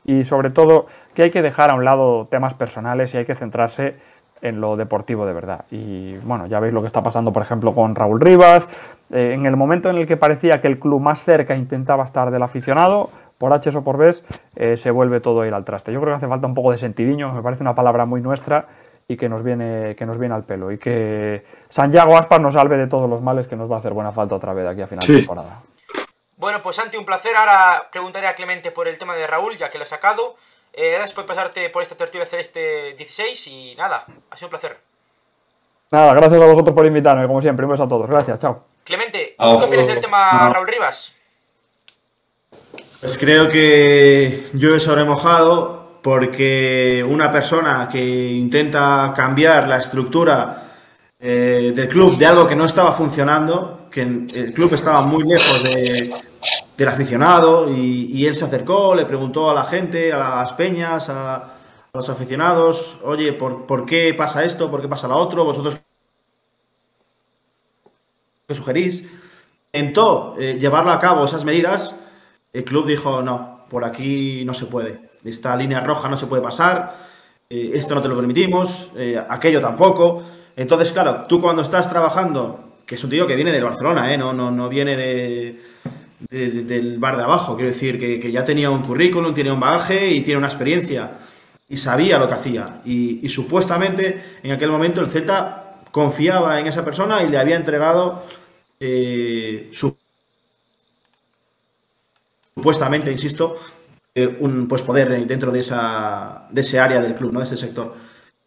Y sobre todo que hay que dejar a un lado temas personales y hay que centrarse en lo deportivo de verdad. Y bueno, ya veis lo que está pasando, por ejemplo, con Raúl Rivas. Eh, en el momento en el que parecía que el club más cerca intentaba estar del aficionado, por H o por B, eh, se vuelve todo a ir al traste. Yo creo que hace falta un poco de sentidiño, me parece una palabra muy nuestra y que nos viene, que nos viene al pelo. Y que Santiago Aspas nos salve de todos los males que nos va a hacer buena falta otra vez aquí a final de temporada. Bueno, pues Santi, un placer. Ahora preguntaré a Clemente por el tema de Raúl, ya que lo ha sacado. Eh, gracias por pasarte por esta tertulia celeste 16 y nada, ha sido un placer. Nada, gracias a vosotros por invitarme, como siempre. Un beso a todos. Gracias, chao. Clemente, ¿qué opinas del tema Raúl Rivas? Pues creo que yo he sobremojado porque una persona que intenta cambiar la estructura eh, del club de algo que no estaba funcionando, que el club estaba muy lejos de, del aficionado y, él se acercó, le preguntó a la gente, a las peñas, a, los aficionados, oye, ¿por, qué pasa esto? ¿Por qué pasa lo otro? ¿Vosotros qué sugerís? Intentó eh, llevarlo a cabo esas medidas, el club dijo, no, por aquí no se puede, esta línea roja no se puede pasar, eh, esto no te lo permitimos, eh, aquello tampoco. Entonces, claro, tú cuando estás trabajando, que es un tío que viene del Barcelona, no, no, no viene de del bar de abajo. Quiero decir que, ya tenía un currículum, tiene un bagaje y tiene una experiencia. Y sabía lo que hacía. Y, supuestamente en aquel momento el Celta confiaba en esa persona y le había entregado eh, su supuestamente, insisto, eh, un pues poder dentro de, esa, de ese área del club, ¿no? de ese sector.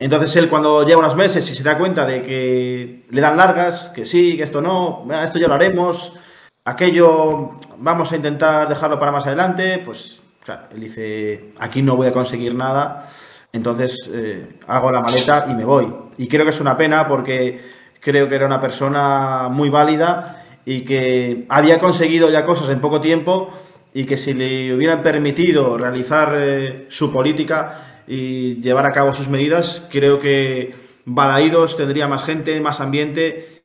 Entonces él cuando lleva unos meses y se da cuenta de que le dan largas, que sí, que esto no, esto ya lo haremos, aquello vamos a intentar dejarlo para más adelante, pues él dice, aquí no voy a conseguir nada, entonces eh, hago la maleta y me voy. Y creo que es una pena porque creo que era una persona muy válida y que había conseguido ya cosas en poco tiempo y que si le hubieran permitido realizar eh, su política y llevar a cabo sus medidas, creo que Balaídos tendría más gente, más ambiente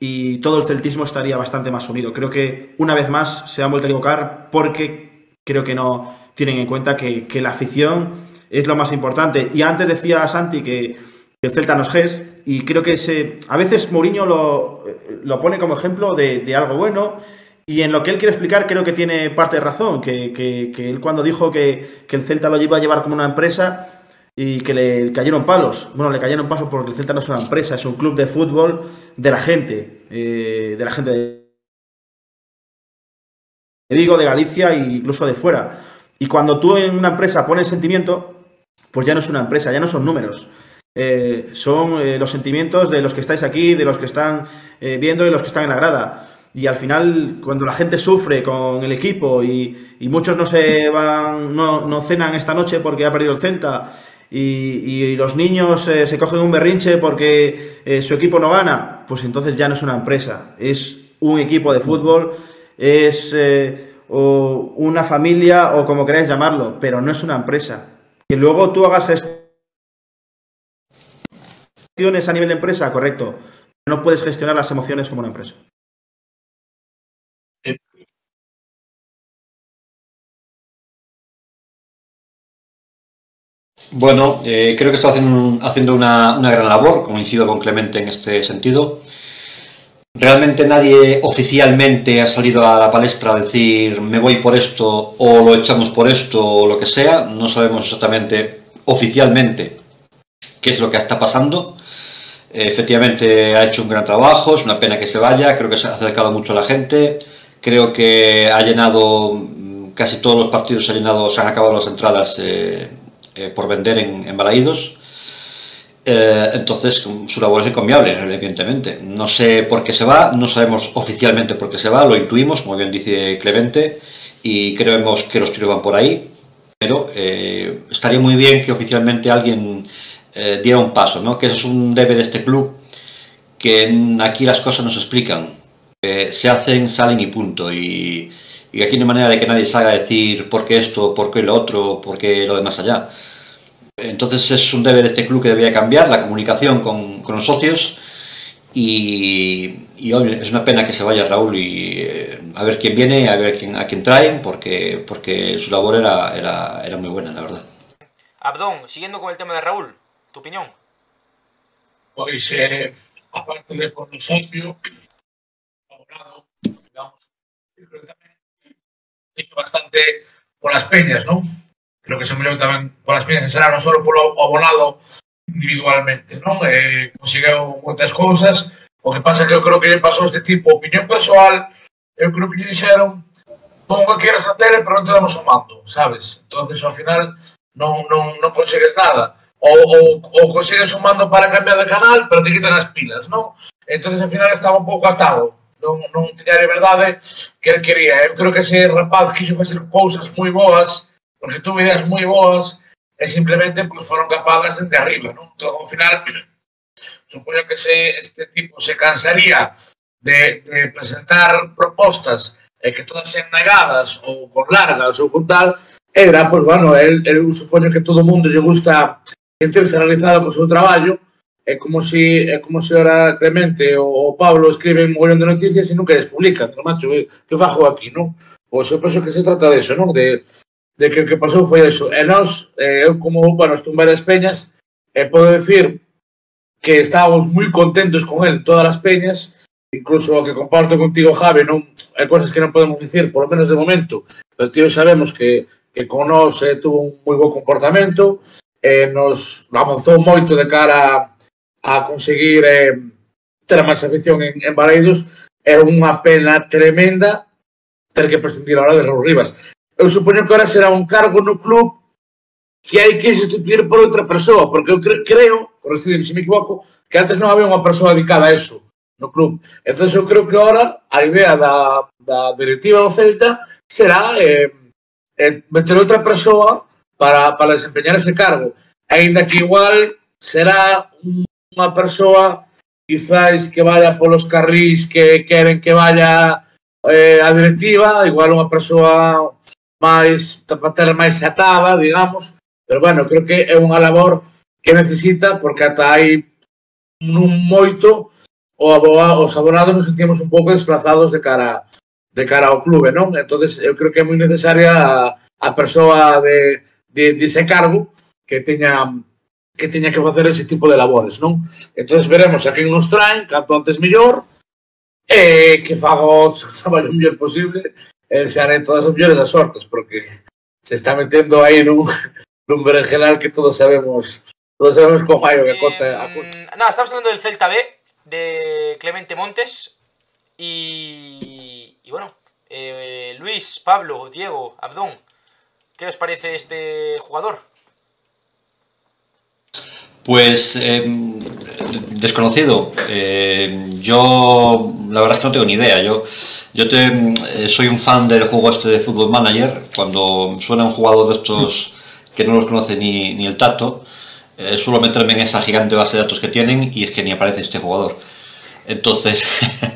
y todo el celtismo estaría bastante más unido. Creo que una vez más se han vuelto a equivocar porque creo que no tienen en cuenta que, la afición es lo más importante. Y antes decía Santi que, el Celta no es y creo que a veces Mourinho lo, lo pone como ejemplo de, algo bueno y en lo que él quiere explicar creo que tiene parte de razón, que, que él cuando dijo que, el Celta lo iba a llevar como una empresa, y que le cayeron palos. Bueno, le cayeron palos porque el Celta no es una empresa, es un club de fútbol de la gente, eh, de la gente de de Galicia e incluso de fuera. Y cuando tú en una empresa pones sentimiento, pues ya no es una empresa, ya no son números. Eh, son eh, los sentimientos de los que estáis aquí, de los que están viendo y los que están en la grada. Y al final, cuando la gente sufre con el equipo y, muchos no se van, no, no cenan esta noche porque ha perdido el Celta y, los niños eh, se cogen un berrinche porque eh, su equipo no gana, pues entonces ya no es una empresa, es un equipo de fútbol, es eh, o una familia o como queráis llamarlo, pero no es una empresa. Que luego tú hagas a nivel de empresa, correcto, no puedes gestionar las emociones como una empresa. Bueno, eh, creo que está haciendo, haciendo una, una, gran labor, coincido con Clemente en este sentido. Realmente nadie oficialmente ha salido a la palestra a decir me voy por esto o lo echamos por esto o lo que sea. No sabemos exactamente oficialmente qué es lo que está pasando. Efectivamente ha hecho un gran trabajo, es una pena que se vaya, creo que se ha acercado mucho a la gente, creo que ha llenado casi todos los partidos, se, ha llenado, se han acabado las entradas eh, eh, por vender en, en Balaídos. Eh, entonces, su labor es encomiable, evidentemente. No sé por qué se va, no sabemos oficialmente por qué se va, lo intuimos, como bien dice Clemente, y creemos que los tiros van por ahí, pero estaría muy bien que oficialmente alguien eh, diera un paso, ¿no? que eso es un debe de este club, que aquí las cosas no se explican, se hacen, salen y punto, y, y aquí no hay manera de que nadie salga a decir por qué esto, por qué lo otro, por qué lo demás allá. Entonces es un debe de este club que debería cambiar, la comunicación con, con los socios. Y, y oye, es una pena que se vaya Raúl y eh, a ver quién viene, a ver quién, a quién traen, porque, porque su labor era, era, era muy buena, la verdad. Abdón, siguiendo con el tema de Raúl, tu opinión? Pois, eh, aparte de por socio, abonado, digamos, creo que tamén feito bastante polas peñas, non? Creo que se melou tamén polas peñas en non só polo abonado individualmente, non? Eh, consegueu moitas cousas, o que pasa que eu creo que lle pasou este tipo, opinión personal, eu creo que lle dixeron pon que queres na tele, pero non te damos o mando, sabes? Entonces, ao final, non, non, non consegues nada ou, ou, ou consigues un mando para cambiar de canal, pero te quitan as pilas, non? Entón, ao final estaba un pouco atado. Non, non tiña liberdade que el quería. Eu creo que ese rapaz quixo facer cousas moi boas, porque tuve ideas moi boas, e simplemente pues, foron capadas dende arriba, non? Entón, ao final, supoño que se este tipo se cansaría de, de presentar propostas e eh, que todas sean negadas ou con largas ou con tal, era, pois, pues, bueno, el, el supoño que todo mundo lle gusta terceiralizada co seu traballo, é como se é como se ora Clemente ou, Pablo escriben un mogollón de noticias e nunca les publican, no macho, eh, que fajo aquí, non? Pois eu penso que se trata de eso, non? De, de que o que pasou foi eso. E nós, eh, eu como, bueno, estou en varias peñas, e eh, podo decir que estábamos moi contentos con el, todas as peñas, incluso o que comparto contigo, Javi, non, hai cosas que non podemos dicir, por lo menos de momento, pero tío sabemos que, que con nós eh, tuvo un moi bo comportamento, eh, nos avanzou moito de cara a conseguir eh, ter máis afición en, en Baleidos, Era unha pena tremenda ter que prescindir ahora de Raúl Rivas. Eu supoño que ahora será un cargo no club que hai que sustituir por outra persoa, porque eu cre creo, correcídeme se me equivoco, que antes non había unha persoa dedicada a eso no club. Entón, eu creo que ahora a idea da, da directiva do Celta será eh, eh, meter outra persoa para, para desempeñar ese cargo. Ainda que igual será unha persoa quizás que vaya polos carrís que queren que vaya eh, a directiva, igual unha persoa máis ter máis atada, digamos, pero bueno, creo que é unha labor que necesita porque ata hai nun moito o aboa, os abonados nos sentimos un pouco desplazados de cara de cara ao clube, non? Entonces eu creo que é moi necesaria a, a persoa de de, de ese cargo que teña que teña que facer ese tipo de labores, non? Entonces veremos a quen nos traen, canto antes mellor, e que faga o traballo mellor posible el se haré todas as mellores das sortes, porque se está metendo aí nun, nun berenjenal que todos sabemos todos sabemos como hai o que conta a conta. Eh, nada, estamos hablando del Celta B, de Clemente Montes, y, y bueno, eh, Luis, Pablo, Diego, Abdón, ¿qué os parece este jugador? Pues eh, desconocido. Eh, yo la verdad es que no tengo ni idea. Yo, yo te, eh, soy un fan del juego este de Football Manager. Cuando suena un jugador de estos que no los conoce ni, ni el tato, eh, suelo meterme en esa gigante base de datos que tienen y es que ni aparece este jugador. Entonces,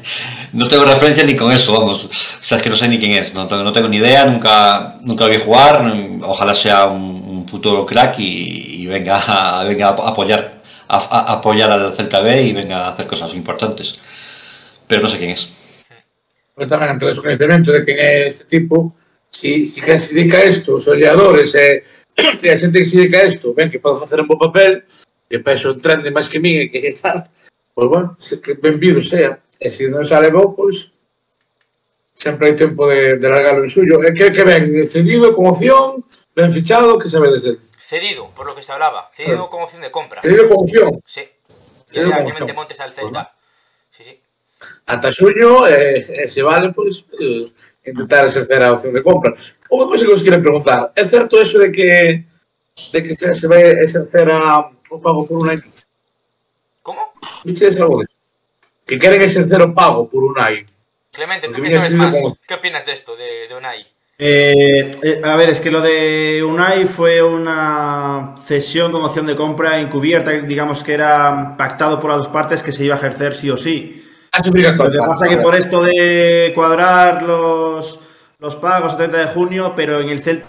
no tengo referencia ni con eso, vamos. O sea, es que no sé ni quién es, no no tengo ni idea, nunca, nunca lo vi jugar. Ojalá sea un, un futuro crack y, y venga, a, venga a apoyar, a, a apoyar al Celta B y venga a hacer cosas importantes. Pero no sé quién es. Pero tamén ante o desconhecimento de quen é este tipo, si, si quen se dedica a isto, os oleadores e, e a xente que se dedica a isto, que pode facer un bo papel, que peso trende máis que min e que tal, pois bueno, se que benvido sea. E se non sale bo, pois sempre hai tempo de, de largarlo en suyo. E que, que ven, cedido, con opción, ben fichado, que sabe desde Cedido, por lo que se hablaba. Cedido con opción de compra. Cedido con opción. Sí. Cedido Ya. Montes al Celta. Sí, sí. ata xuño e, e se vale, pois, eh, intentar exercer a opción de compra. Unha cousa que os quero preguntar, é certo eso de que de que se, se vai exercer a, o pago por un año? Viches algo de eso? Que queren exercer o pago por un año. Clemente, ¿tú Porque qué sabes más? como- ¿Qué opinas de esto, de, de Unai? Eh, eh, a ver, es que lo de Unai fue una cesión con opción de compra encubierta, digamos que era pactado por las dos partes que se iba a ejercer sí o sí. Obligatorio. Lo que pasa es que por esto de cuadrar los, los pagos el 30 de junio, pero en el Celta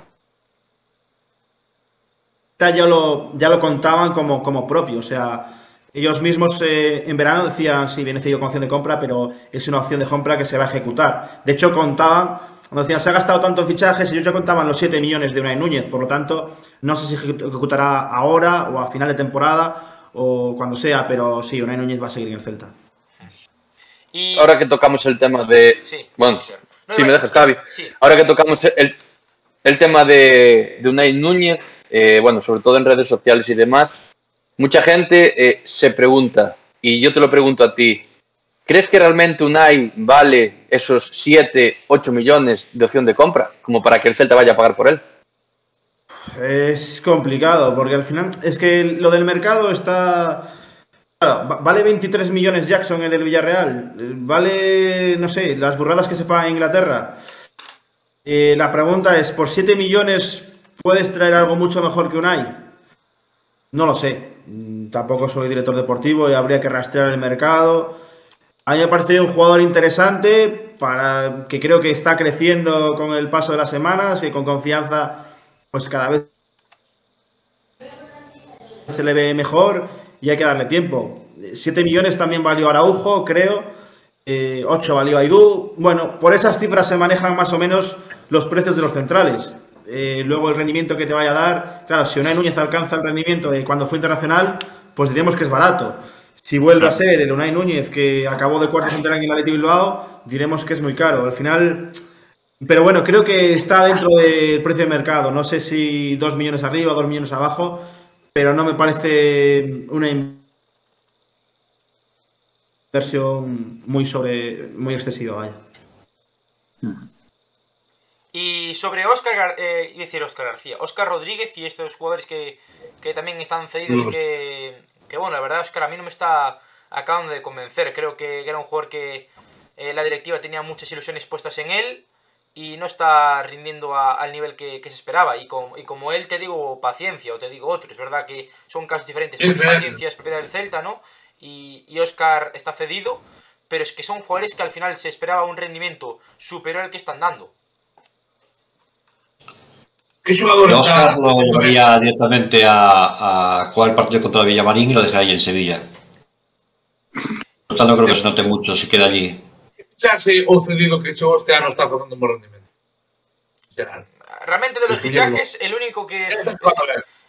ya lo, ya lo contaban como, como propio. O sea, ellos mismos eh, en verano decían, sí, viene cedido con opción de compra, pero es una opción de compra que se va a ejecutar. De hecho, contaban, cuando decían, se ha gastado tanto en fichajes, ellos ya contaban los 7 millones de Unai Núñez. Por lo tanto, no sé si ejecu- ejecutará ahora o a final de temporada o cuando sea, pero sí, Unai Núñez va a seguir en el Celta. Y... Ahora que tocamos el tema de. Sí. Bueno, No, si no, me dejas, Javi. Sí. Ahora que tocamos el, el tema de, de Unai Núñez, eh, bueno, sobre todo en redes sociales y demás, mucha gente eh, se pregunta, y yo te lo pregunto a ti, ¿crees que realmente Unai vale esos 7, 8 millones de opción de compra como para que el Celta vaya a pagar por él? Es complicado, porque al final es que lo del mercado está... Claro, va- vale 23 millones Jackson en el Villarreal, vale, no sé, las burradas que se pagan en Inglaterra. Eh, la pregunta es, ¿por 7 millones puedes traer algo mucho mejor que Unai? No lo sé, Mm, tampoco soy director deportivo y habría que rastrear el mercado. A mí me parece un jugador interesante para que creo que está creciendo con el paso de las semanas y con confianza, pues cada vez se le ve mejor y hay que darle tiempo. 7 millones también valió Araujo, creo. 8 valió Aidú. Bueno, por esas cifras se manejan más o menos los precios de los centrales. Eh, luego el rendimiento que te vaya a dar. Claro, si Unai Núñez alcanza el rendimiento de cuando fue internacional, pues diríamos que es barato. Si vuelve a ser el Unai Núñez que acabó de cuarto central en el Athletic Bilbao, diremos que es muy caro. Al final, pero bueno, creo que está dentro del precio de mercado. No sé si 2 millones arriba, 2 millones abajo, pero no me parece una inversión muy sobre muy excesiva, vaya. Y sobre Oscar, Gar eh, iba a decir Oscar García, Oscar Rodríguez y estos jugadores que, que también están cedidos, que, que bueno, la verdad Oscar a mí no me está acabando de convencer. Creo que era un jugador que eh, la directiva tenía muchas ilusiones puestas en él y no está rindiendo a, al nivel que, que se esperaba. Y, con, y, como él te digo paciencia, o te digo otro, es verdad que son casos diferentes. Porque paciencia es propiedad del Celta, ¿no? Y, y Oscar está cedido, pero es que son jugadores que al final se esperaba un rendimiento superior al que están dando. ¿Qué jugador Yo está? Oscar lo llevaría directamente a, a jugar el partido contra el Villamarín y lo dejaría en Sevilla. Por tanto, creo que se note mucho si queda allí. Se o cedido que chegou este ano está facendo un rendimento. Xeral. Realmente de los fichajes, el único que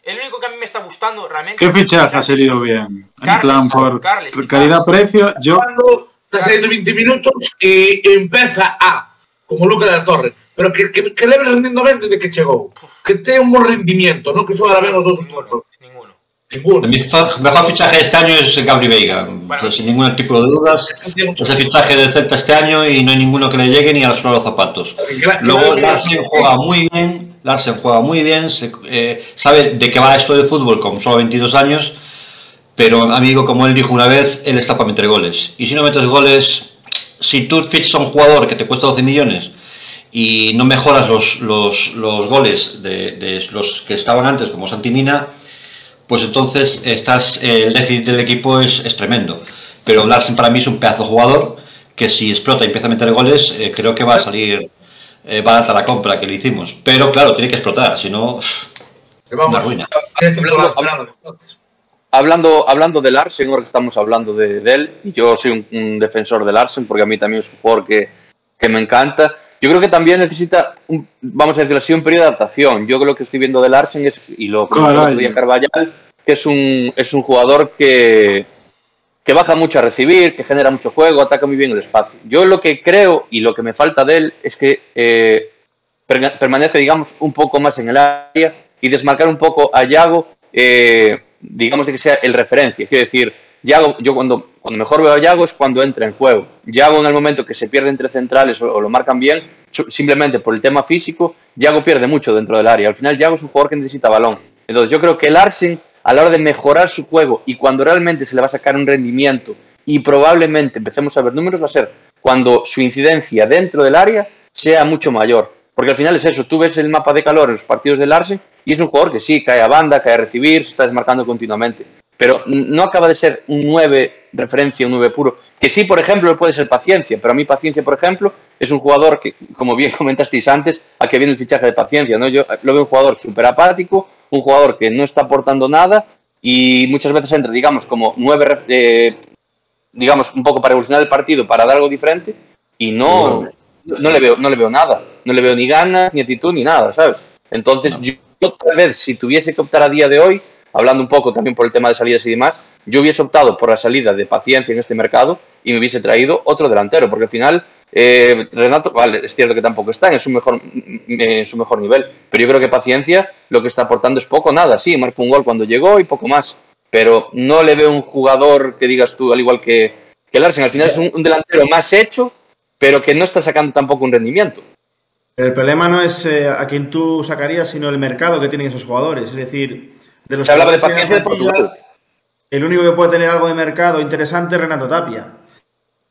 el único que a mí me está gustando realmente. ¿Qué fichaje ha salido bien? En Carles, plan, por calidad-precio, yo Cando está saindo 20 minutos e empeza a, como Luca da Torre, pero que, que, que leve rendendo ben desde que chegou. Que ten un bon rendimiento, non que xogara ben os dos últimos Ninguno, ninguno. Ninguno. Mi mejor fichaje de este año es Gabri Veiga, o sea, sin ningún tipo de dudas. Es el fichaje del Celta este año y no hay ninguno que le llegue ni a la suela de los zapatos. Luego Larsen juega muy bien, Larsen juega muy bien, se- eh, sabe de qué va esto de fútbol con solo 22 años, pero amigo, como él dijo una vez, él está para meter goles. Y si no metes goles, si tú fichas a un jugador que te cuesta 12 millones y no mejoras los, los, los goles de, de los que estaban antes, como Santimina, pues entonces estás el déficit del equipo es, es tremendo. Pero Larsen para mí es un pedazo de jugador que si explota y empieza a meter goles, eh, creo que va a salir eh, barata la compra que le hicimos. Pero claro, tiene que explotar, si no, vamos, Una ruina. Hablando-. Hablando, hablando del Arsen, ahora que estamos hablando de, de él, y yo soy un, un defensor del Arsen porque a mí también es un jugador que, que me encanta. Yo creo que también necesita, un- vamos a decirlo así, un periodo de adaptación. Yo creo que estoy viendo del Arsen es, y lo otro día Carvajal, que es un, es un jugador que, que baja mucho a recibir, que genera mucho juego, ataca muy bien el espacio. Yo lo que creo y lo que me falta de él es que eh, permanezca, digamos, un poco más en el área y desmarcar un poco a Yago, eh, digamos, de que sea el referencia. Quiero decir, Yago, yo cuando, cuando mejor veo a Yago es cuando entra en juego. Yago en el momento que se pierde entre centrales o, lo marcan bien, simplemente por el tema físico, Yago pierde mucho dentro del área. Al final, Yago es un jugador que necesita balón. Entonces, yo creo que el Arsen, a la hora de mejorar su juego y cuando realmente se le va a sacar un rendimiento y probablemente empecemos a ver números, va a ser cuando su incidencia dentro del área sea mucho mayor. Porque al final es eso, tú ves el mapa de calor en los partidos del Arsen y es un jugador que sí, cae a banda, cae a recibir, se está desmarcando continuamente. Pero no acaba de ser un 9 referencia, un 9 puro. Que sí, por ejemplo, puede ser paciencia, pero a mí paciencia, por ejemplo, es un jugador que, como bien comentasteis antes, a que viene el fichaje de paciencia. ¿no? Yo lo veo un jugador súper apático, un jugador que no está aportando nada y muchas veces entra, digamos, como 9, eh, digamos, un poco para evolucionar el partido, para dar algo diferente y no, no, le, veo, no le veo nada. No le veo ni ganas, ni actitud, ni nada, ¿sabes? Entonces, yo, yo tal vez, si tuviese que optar a día de hoy, hablando un poco también por el tema de salidas y demás, yo hubiese optado por la salida de paciencia en este mercado y me hubiese traído otro delantero, porque al final eh, Renato, vale, es cierto que tampoco está en su mejor en su mejor nivel, pero yo creo que paciencia lo que está aportando es poco nada, sí, marcó un gol cuando llegó y poco más, pero no le veo un jugador que digas tú, al igual que, que Larsen, al final es un, un delantero más hecho, pero que no está sacando tampoco un rendimiento. El problema no es eh, a quien tú sacarías, sino el mercado que tienen esos jugadores. Es decir, de los Se hablaba de paciencia de Portugal. El único que puede tener algo de mercado interesante es Renato Tapia.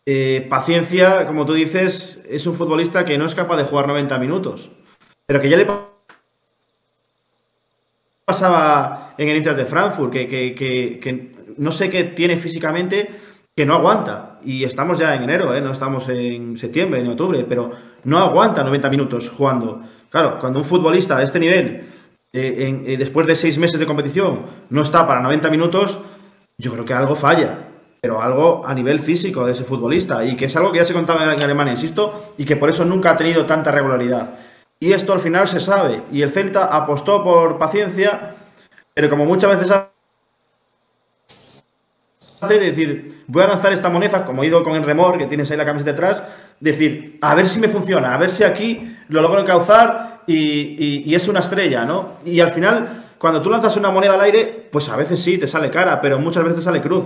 Eh, paciencia, como tú dices, es un futbolista que no es capaz de jugar 90 minutos. Pero que ya le pa- pasaba en el Inter de Frankfurt, que, que- que- que no sé qué tiene físicamente, que no aguanta. Y estamos ya en enero, ¿eh? no estamos en septiembre ni octubre, pero no aguanta 90 minutos jugando. Claro, cuando un futbolista de este nivel, eh, en- eh, después de seis meses de competición, no está para 90 minutos, yo creo que algo falla. Pero algo a nivel físico de ese futbolista. Y que es algo que ya se contaba en Alemania, insisto, y que por eso nunca ha tenido tanta regularidad. Y esto al final se sabe. Y el Celta apostó por paciencia, pero como muchas veces hace, decir, voy a lanzar esta moneda, como he ido con el remor, que tienes ahí la camiseta detrás, decir, a ver si me funciona, a ver si aquí lo logro encauzar y, y- y es una estrella, ¿no? Y al final, cuando tú lanzas una moneda al aire, pues a veces sí, te sale cara, pero muchas veces sale cruz.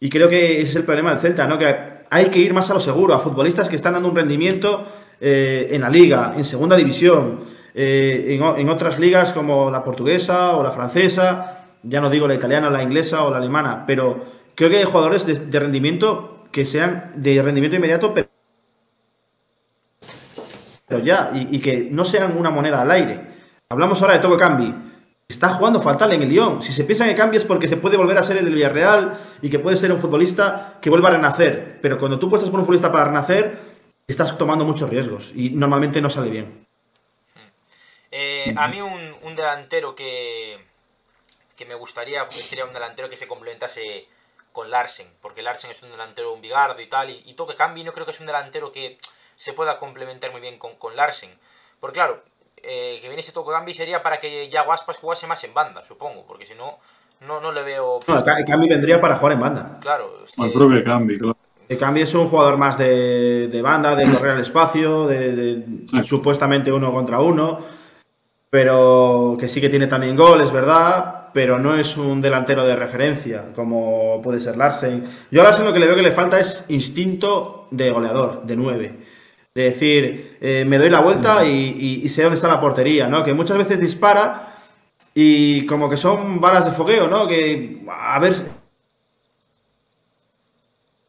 Y creo que ese es el problema del Celta, ¿no? Que hay que ir más a lo seguro, a futbolistas que están dando un rendimiento eh, en la liga, en segunda división, eh, en, en otras ligas como la portuguesa o la francesa, ya no digo la italiana, la inglesa o la alemana, pero creo que hay jugadores de, rendimiento que sean de rendimiento inmediato, pero, pero ya, y, que no sean una moneda al aire. Hablamos ahora de Togo Cambi. Está jugando fatal en el Lyon. Si se piensa que cambia es porque se puede volver a ser el del Villarreal y que puede ser un futbolista que vuelva a renacer. Pero cuando tú puestas por un futbolista para renacer, estás tomando muchos riesgos y normalmente no sale bien. Eh, a mí un, un delantero que, que me gustaría sería un delantero que se complementase con Larsen, porque Larsen es un delantero un bigardo y tal, y, y Toque Cambi no creo que es un delantero que se pueda complementar muy bien con, con Larsen. Porque claro, eh, que viene ese Toque Cambi sería para que Yago Aspas jugase más en banda, supongo, porque si no, no, no le veo... No, el Ca- el Cambi vendría para jugar en banda. Claro, es El que... propio Cambi, claro. El Cambi es un jugador más de, de banda, de correr al espacio, de, de- Sí. supuestamente uno contra uno, pero que sí que tiene también gol, es verdad, pero no es un delantero de referencia, como puede ser Larsen. Yo a Larsen lo que le veo que le falta es instinto de goleador, de nueve. De decir, eh, me doy la vuelta y- y sé dónde está la portería, ¿no? Que muchas veces dispara y como que son balas de fogueo, ¿no? Que a ver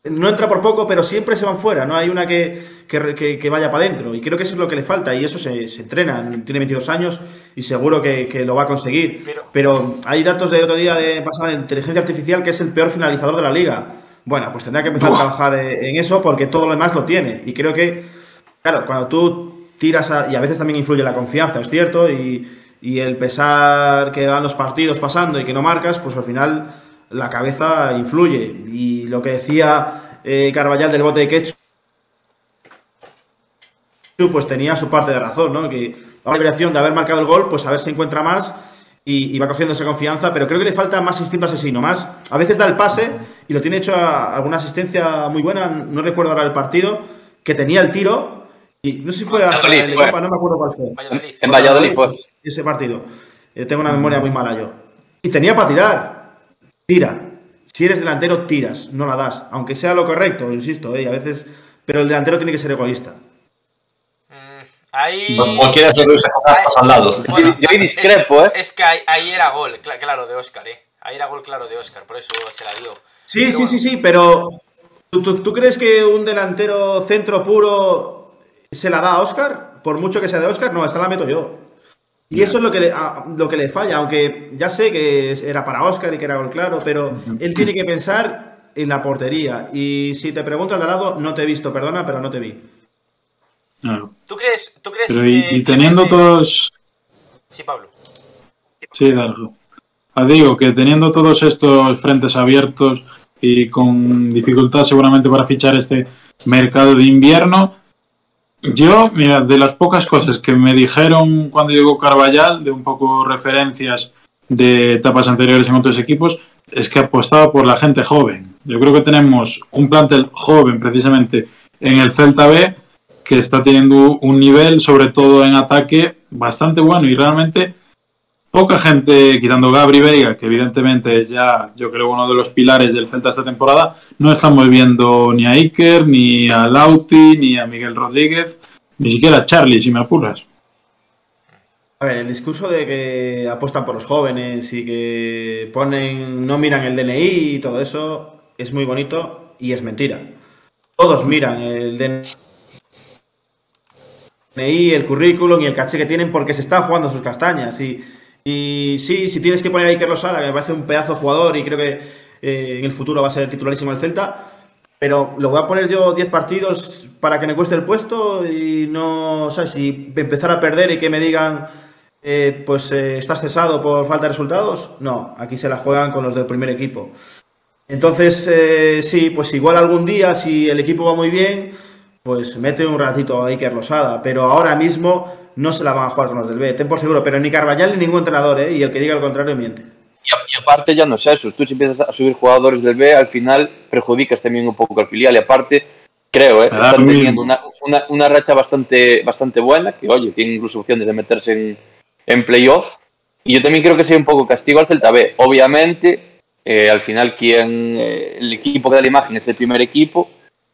no entra por poco, pero siempre se van fuera, no hay una que, que, que- que vaya para adentro. Y creo que eso es lo que le falta, y eso se, se entrena. Tiene 22 años y seguro que, lo va a conseguir. Pero- Pero, hay datos del otro día de pasada de inteligencia artificial que es el peor finalizador de la liga. Bueno, pues tendrá que empezar a trabajar eh, en eso porque todo lo demás lo tiene. Y creo que, claro, cuando tú tiras a- y a veces también influye la confianza, es cierto, y, y el pesar que van los partidos pasando y que no marcas, pues al final la cabeza influye. Y lo que decía eh, Carballal del bote de ketchup, pues tenía su parte de razón, ¿no? Que a la liberación de haber marcado el gol, pues a ver si encuentra más y, y va cogiendo esa confianza, pero creo que le falta más instinto asesino, más. A veces da el pase y lo tiene hecho a alguna asistencia muy buena, no recuerdo ahora el partido, que tenía el tiro y no sé si fue. Copa, no me acuerdo cuál fue. Valladolid. En Valladolid fue. Ese partido. Eh, tengo una memoria muy mala yo. Y tenía para tirar. Tira. Si eres delantero, tiras, no la das. Aunque sea lo correcto, insisto, eh, a veces. Pero el delantero tiene que ser egoísta. Mm, ahí. O, o quiere hacer Luis Casas al lado. Bueno, Yo ahí discrepo, es, ¿eh? Es que ahí, ahí era gol, cl- claro, de Oscar, ¿eh? Ahí era gol claro de Oscar, por eso se la dio. Sí, Pero sí, bueno. sí, sí, pero. ¿tú, tú, tú crees que un delantero centro puro se la da a Oscar? Por mucho que sea de Oscar, no, esta la meto yo. Y eso es lo que, le, a- lo que le falla, aunque ya sé que era para Oscar y que era gol claro, pero él tiene que pensar en la portería. Y si te pregunto al lado, no te he visto, perdona, pero no te vi. Claro. ¿Tú crees, tú crees Pero que- y teniendo que- todos. Sí, Pablo. Sí, Darjo. Ah, digo que teniendo todos estos frentes abiertos y con dificultad seguramente para fichar este mercado de invierno, yo, mira, de las pocas cosas que me dijeron cuando llegó Carvallal, de un poco referencias de etapas anteriores en otros equipos, es que apostaba por la gente joven. Yo creo que tenemos un plantel joven precisamente en el Celta B que está teniendo un nivel, sobre todo en ataque, bastante bueno y realmente poca gente, quitando Gabri Veiga, que evidentemente es ya, yo creo, uno de los pilares del Celta esta temporada, no estamos viendo ni a Iker, ni a Lauti, ni a Miguel Rodríguez, ni siquiera a Charlie, si me apuras. A ver, el discurso de que apuestan por los jóvenes y que ponen, no miran el DNI y todo eso es muy bonito y es mentira. Todos miran el DNI, el currículum y el caché que tienen porque se están jugando sus castañas. Y, y sí, si tienes que poner a Iker Losada, que me parece un pedazo jugador y creo que eh, en el futuro va a ser titularísimo del Celta, pero lo voy a poner yo 10 partidos para que me cueste el puesto y no, ¿sabes? Si empezar a perder y que me digan, eh, pues eh, estás cesado por falta de resultados, no, aquí se la juegan con los del primer equipo. Entonces, sí, pues igual algún día, si el equipo va muy bien, pues mete un ratito a Iker Losada, pero ahora mismo no se la van a jugar con los del B, ten por seguro, pero ni Carballal ni ningún entrenador, ¿eh? y el que diga lo contrario miente. Y, aparte ya no es eso, tú si empiezas a subir jugadores del B, al final perjudicas también un poco al filial y aparte, creo, ¿eh? Están teniendo una, una, una racha bastante, bastante buena, que oye, tiene incluso opciones de meterse en, en playoff. Y yo también creo que sea un poco castigo al Celta B. Obviamente, eh, al final quien eh, el equipo que da la imagen es el primer equipo.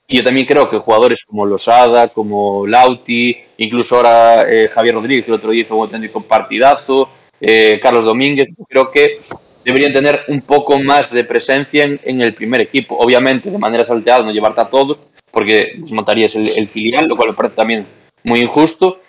Y yo también creo que jugadores como Losada, como Lauti, incluso ahora eh, Javier Rodríguez, que el otro día hizo un auténtico partidazo, eh, Carlos Domínguez, creo que deberían tener un poco más de presencia en, en el primer equipo. Obviamente, de manera salteada, no llevarte a todos, porque desmontarías el, el filial, lo cual me parece también muy injusto.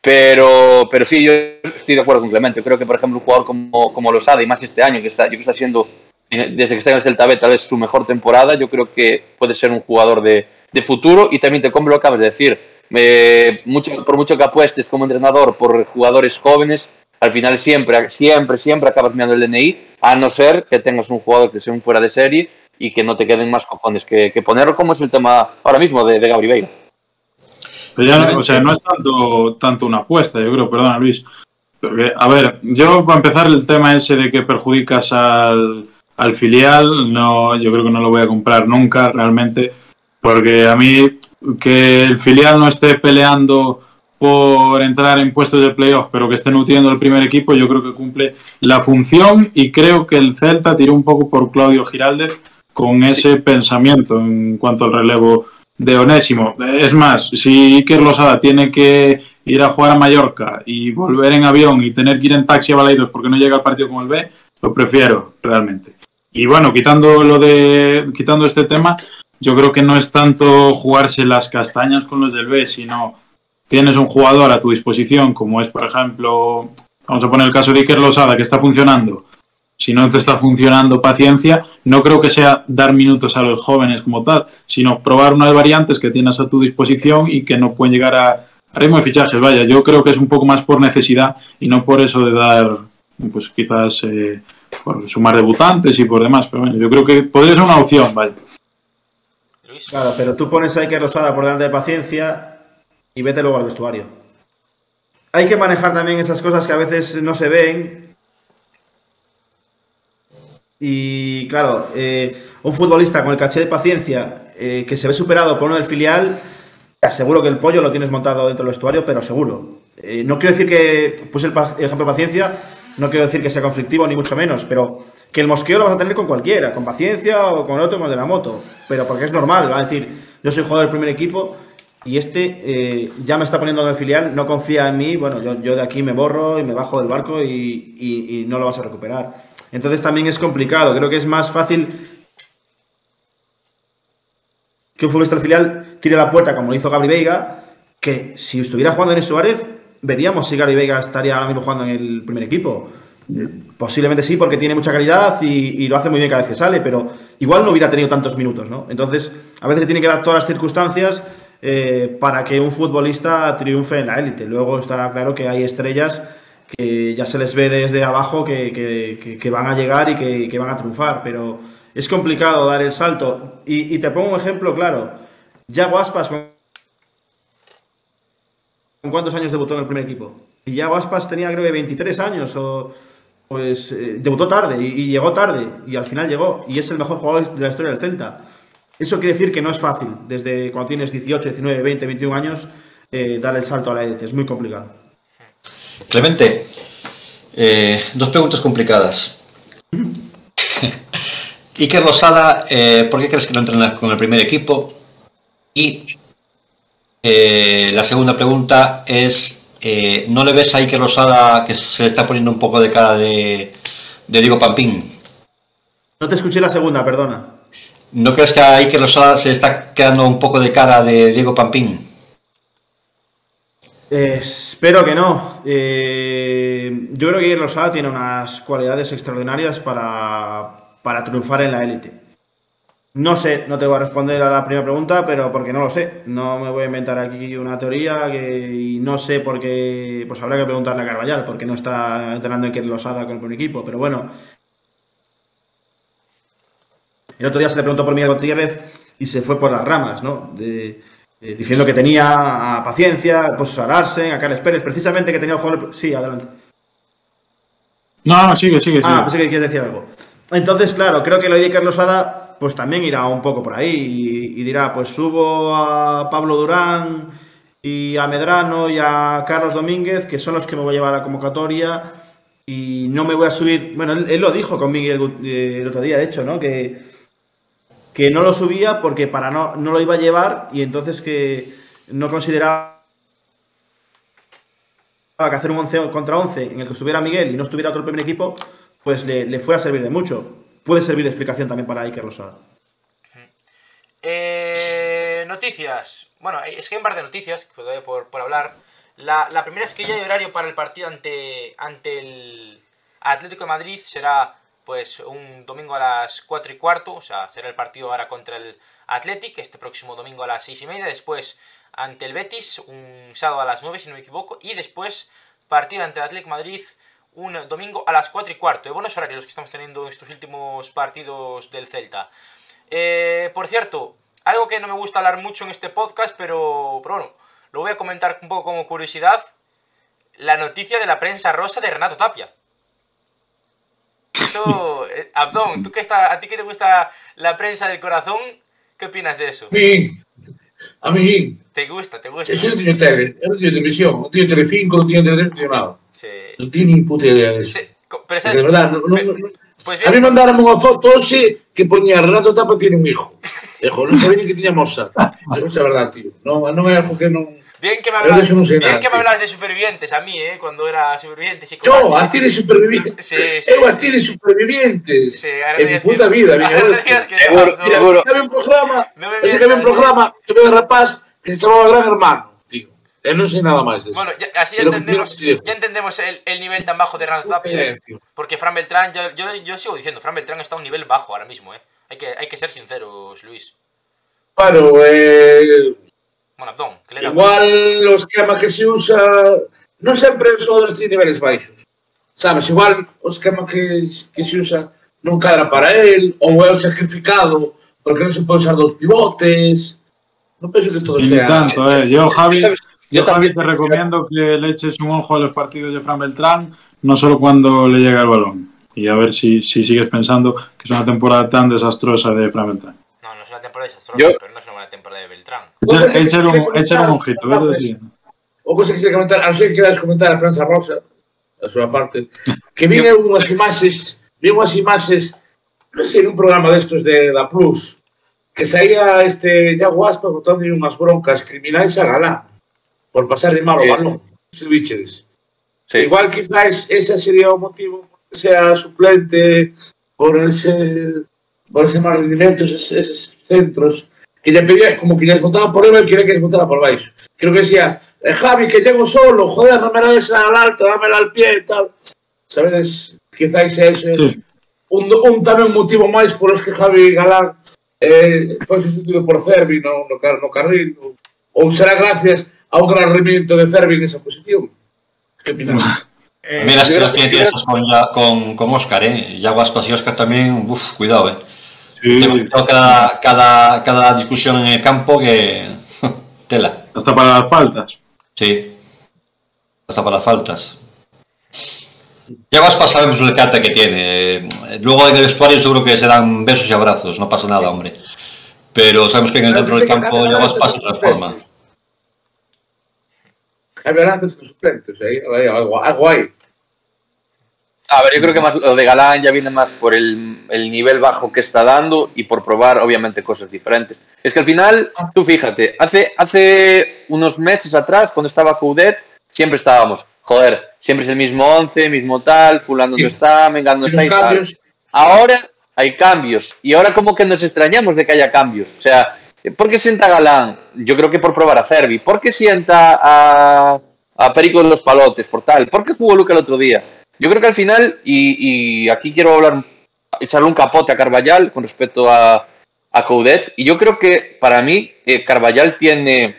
Pero, pero sí, yo estoy de acuerdo con Clemente. Creo que, por ejemplo, un jugador como, como Losada, y más este año, que está, que está siendo, desde que está en el Celta B, tal vez su mejor temporada, yo creo que puede ser un jugador de, de futuro. Y también te compro lo que acabas de decir. Eh, por mucho que apuestes como entrenador por jugadores jóvenes, al final siempre, siempre, siempre acabas mirando el DNI, a no ser que tengas un jugador que sea un fuera de serie y que no te queden más cojones que, ponerlo, como es el tema ahora mismo de, de ya, o sea, no es tanto, tanto una apuesta, yo creo, perdona Luis. Porque, a ver, yo para empezar el tema ese de que perjudicas al, al filial, no, yo creo que no lo voy a comprar nunca realmente, porque a mí que el filial no esté peleando por entrar en puestos de playoff, pero que esté nutriendo el primer equipo, yo creo que cumple la función y creo que el Celta tiró un poco por Claudio Giraldez con ese pensamiento en cuanto al relevo de Onésimo. Es más, si Iker Losada tiene que ir a jugar a Mallorca y volver en avión y tener que ir en taxi a Balaidos porque no llega al partido como el B, lo prefiero realmente. Y bueno, quitando lo de quitando este tema, yo creo que no es tanto jugarse las castañas con los del B, sino tienes un jugador a tu disposición, como es, por ejemplo, vamos a poner el caso de Iker Losada, que está funcionando. Si no te está funcionando paciencia, no creo que sea dar minutos a los jóvenes como tal, sino probar unas variantes que tienes a tu disposición y que no pueden llegar a, a ritmo de fichajes. Vaya, yo creo que es un poco más por necesidad y no por eso de dar, pues quizás, eh, por sumar debutantes y por demás. Pero bueno, yo creo que podría ser una opción, vaya. Luis. Claro, pero tú pones a Iker Losada por delante de paciencia y vete luego al vestuario. Hay que manejar también esas cosas que a veces no se ven. Y claro, eh, un futbolista con el caché de paciencia eh, que se ve superado por uno del filial, te aseguro que el pollo lo tienes montado dentro del vestuario, pero seguro. Eh, no quiero decir que, puse el, el ejemplo de paciencia, no quiero decir que sea conflictivo ni mucho menos, pero que el mosqueo lo vas a tener con cualquiera, con paciencia o con otro, con el de la moto. Pero porque es normal, va a decir, yo soy jugador del primer equipo y este eh, ya me está poniendo en el filial, no confía en mí, bueno, yo, de aquí me borro y me bajo del barco y, no lo vas a recuperar. Entonces también es complicado, creo que es más fácil que un futbolista filial tire la puerta como lo hizo Gabri Veiga, que si estuviera jugando en Suárez, veríamos si Gabri Veiga estaría ahora mismo jugando en el primer equipo. Posiblemente sí, porque tiene mucha calidad y, lo hace muy bien cada vez que sale, pero igual no hubiera tenido tantos minutos, ¿no? Entonces, a veces le tiene que dar todas las circunstancias eh, para que un futbolista triunfe en la élite. Luego está claro que hay estrellas que ya se les ve desde abajo que, que- van a llegar y que, van a triunfar, pero es complicado dar el salto. Y, te pongo un ejemplo claro. Ya Aspas, ¿con con cuántos años debutó en el primer equipo? Y ya Aspas tenía creo que 23 años o... Pues eh, debutó tarde y, y llegó tarde y al final llegó y es el mejor jugador de la historia del Celta. Eso quiere decir que no es fácil desde cuando tienes 18, 19, 20, 21 años eh, dar el salto a la élite. Es muy complicado. Clemente, eh, dos preguntas complicadas. Iker Losada, eh, ¿por qué crees que no entrena con el primer equipo? Y eh, la segunda pregunta es, eh, ¿no le ves a Iker Losada que se le está poniendo un poco de cara de, de Diego Pampín? No te escuché la segunda, perdona. ¿No crees que a Iker Losada se le está quedando un poco de cara de Diego Pampín? Eh, espero que no. Eh, yo creo que Iker Losada tiene unas cualidades extraordinarias para, para triunfar en la élite. No sé, no te voy a responder a la primera pregunta, pero porque no lo sé. No me voy a inventar aquí una teoría que, y no sé por qué. Pues habrá que preguntarle a Carvallal, porque no está entrenando Iker Losada con el equipo. Pero bueno, el otro día se le preguntó por Miguel Gutiérrez y se fue por las ramas, ¿no? De- eh, diciendo que tenía a paciencia, pues a Larsen, a Carles Pérez, precisamente que tenía el jugador. Sí, adelante. No, no, sigue, sigue, sigue. Ah, pensé que quieres decir algo. Entonces, claro, creo que lo de Iker Losada, pues también irá un poco por ahí y, dirá, pues subo a Pablo Durán y a Medrano y a Carlos Domínguez, que son los que me voy a llevar a la convocatoria y no me voy a subir. Bueno, él, lo dijo con Miguel eh, el otro día, de hecho, ¿no? Que, que no lo subía porque para no, no lo iba a llevar y entonces que no consideraba que hacer un 11 contra 11 en el que estuviera Miguel y no estuviera otro primer equipo, pues le, le fue a servir de mucho. Puede servir de explicación también para Iker Losada. Eh, noticias. Bueno, es que hay un par de noticias que por, por hablar. La, la primera es que ya hay horario para el partido ante, ante el Atlético de Madrid. Será pues un domingo a las 4 y cuarto. O sea, será el partido ahora contra el Athletic. Este próximo domingo a las 6 y media. Después ante el Betis. Un sábado a las 9 si no me equivoco. Y después partido ante el Atlético de Madrid. Un domingo a las 4 y cuarto. De buenos horarios los que estamos teniendo en estos últimos partidos del Celta. Eh, por cierto, algo que no me gusta hablar mucho en este podcast, pero, pero bueno, lo voy a comentar un poco como curiosidad. La noticia de la prensa rosa de Renato Tapia. Eso, eh, Abdón, ¿tú que está, ¿a ti que te gusta la prensa del corazón? ¿Qué opinas de eso? A mí, a mí, ¿Te gusta, te gusta? yo no tengo tele, yo no tengo televisión, no tengo Telecinco, no tengo Telecinco, no nada. Sí. Non ti ni puta idea de sí. Pero sabes, de verdad, no, no, pero, no, pues bien. A mí mandaron unha foto hoxe que poñía Renato Tapa tiene un hijo. Dejo, non sabía ni que tiña moza. Pero é verdad, tío. Non, non é algo que non... Bien que me hablas, no sé bien que me hablas de supervivientes a mí, ¿eh? Cuando era supervivientes. Y Yo, a ti de supervivientes. Sí, sí, Eu a ti de supervivientes. Sí, ahora en mi puta que, vida, mi que... Seguro, no, seguro. Había un programa, no me había un programa que veo rapaz que se chamaba Gran Hermano. Eu non sei nada máis disso. Bueno, ya, así ya entendemos, ya entendemos el, el nivel tan bajo de Randstapper. Porque Fran Beltrán, yo, yo, yo sigo diciendo, Fran Beltrán está a un nivel bajo ahora mismo, ¿eh? Hay que, hay que ser sinceros, Luis. Claro, eh... Bueno, Abdón, que le da Igual o esquema que se usa... Non sempre os xogadores ten niveles baixos. Sabes, igual o esquema que, que se usa non cadra para él, ou é o sacrificado, porque non se pode usar dos pivotes... Non penso que todo sea... Ni tanto, eh. Yo, Javi... ¿sabes? Yo, también- te recomiendo que le eches un ojo a los partidos de Fran Beltrán, no solo cuando le llega el balón. Y a ver si, si sigues pensando que es una temporada tan desastrosa de Fran Beltrán. No, no es una temporada desastrosa, Yo- pero no es una buena temporada de Beltrán. Échale, un, ojito, sí, ¿ves? sí. Sí. O cosa que quisiera comentar, a non ser que quedas comentar a prensa rosa, a súa parte, que vi unhas imaxes, vi unhas imaxes, non sei, un programa destos de da Plus, que saía este Iago Aspas botando unhas broncas criminais a Galán por pasar de eh, balón, se biches. Sí. Igual quizás ese sería o motivo que sea suplente por ese por ese mal rendimento, esos, esos centros que lle pedía, como que lles botaba por él, quería que lles botaba por baixo. Creo que decía, eh, Javi, que llego solo, joder, no me la des al alto, dámela al pie e tal. Sabedes, quizás ese sí. un, un tamén motivo máis por os que Javi Galán eh, foi sustituído por Cervi no, no, car no carril, ou, ou será gracias a un gran rendimiento de Cervi en esa posición. Opinas? Eh, Mira, si creo- tiene tienes con, con, con Oscar, ¿eh? Y Aguaspas y Oscar también, uff, cuidado, ¿eh? Sí, Tengo cada, cada, cada discusión en el campo que. Tela, hasta para las faltas. sí. Hasta para las faltas. Y Aguaspas sabemos el cata que tiene. Luego en el vestuario seguro que se dan besos y abrazos, no pasa nada, hombre. Pero sabemos que en el dentro del campo Javi Aguaspas se transforma. Javi Galán es un suplente, o sea, hay algo, algo hay. A ver, yo creo que más lo de Galán ya viene más por el, el nivel bajo que está dando y por probar, obviamente, cosas diferentes. Es que al final, tú fíjate, hace, hace unos meses atrás, cuando estaba Coudet, siempre estábamos, joder, siempre es el mismo 11, mismo tal, fulano Sí. no está, mengano no está y tal. Ahora hay cambios y ahora como que nos extrañamos de que haya cambios. O sea, ¿por qué sienta Galán? Yo creo que por probar a Cervi. ¿Por qué sienta a, Perico de los Palotes? Por tal. ¿Por qué jugó Luca el otro día? Yo creo que al final, y, aquí quiero hablar, echarle un capote a Carballal con respecto a, a Coudet. Y yo creo que para mí eh, tiene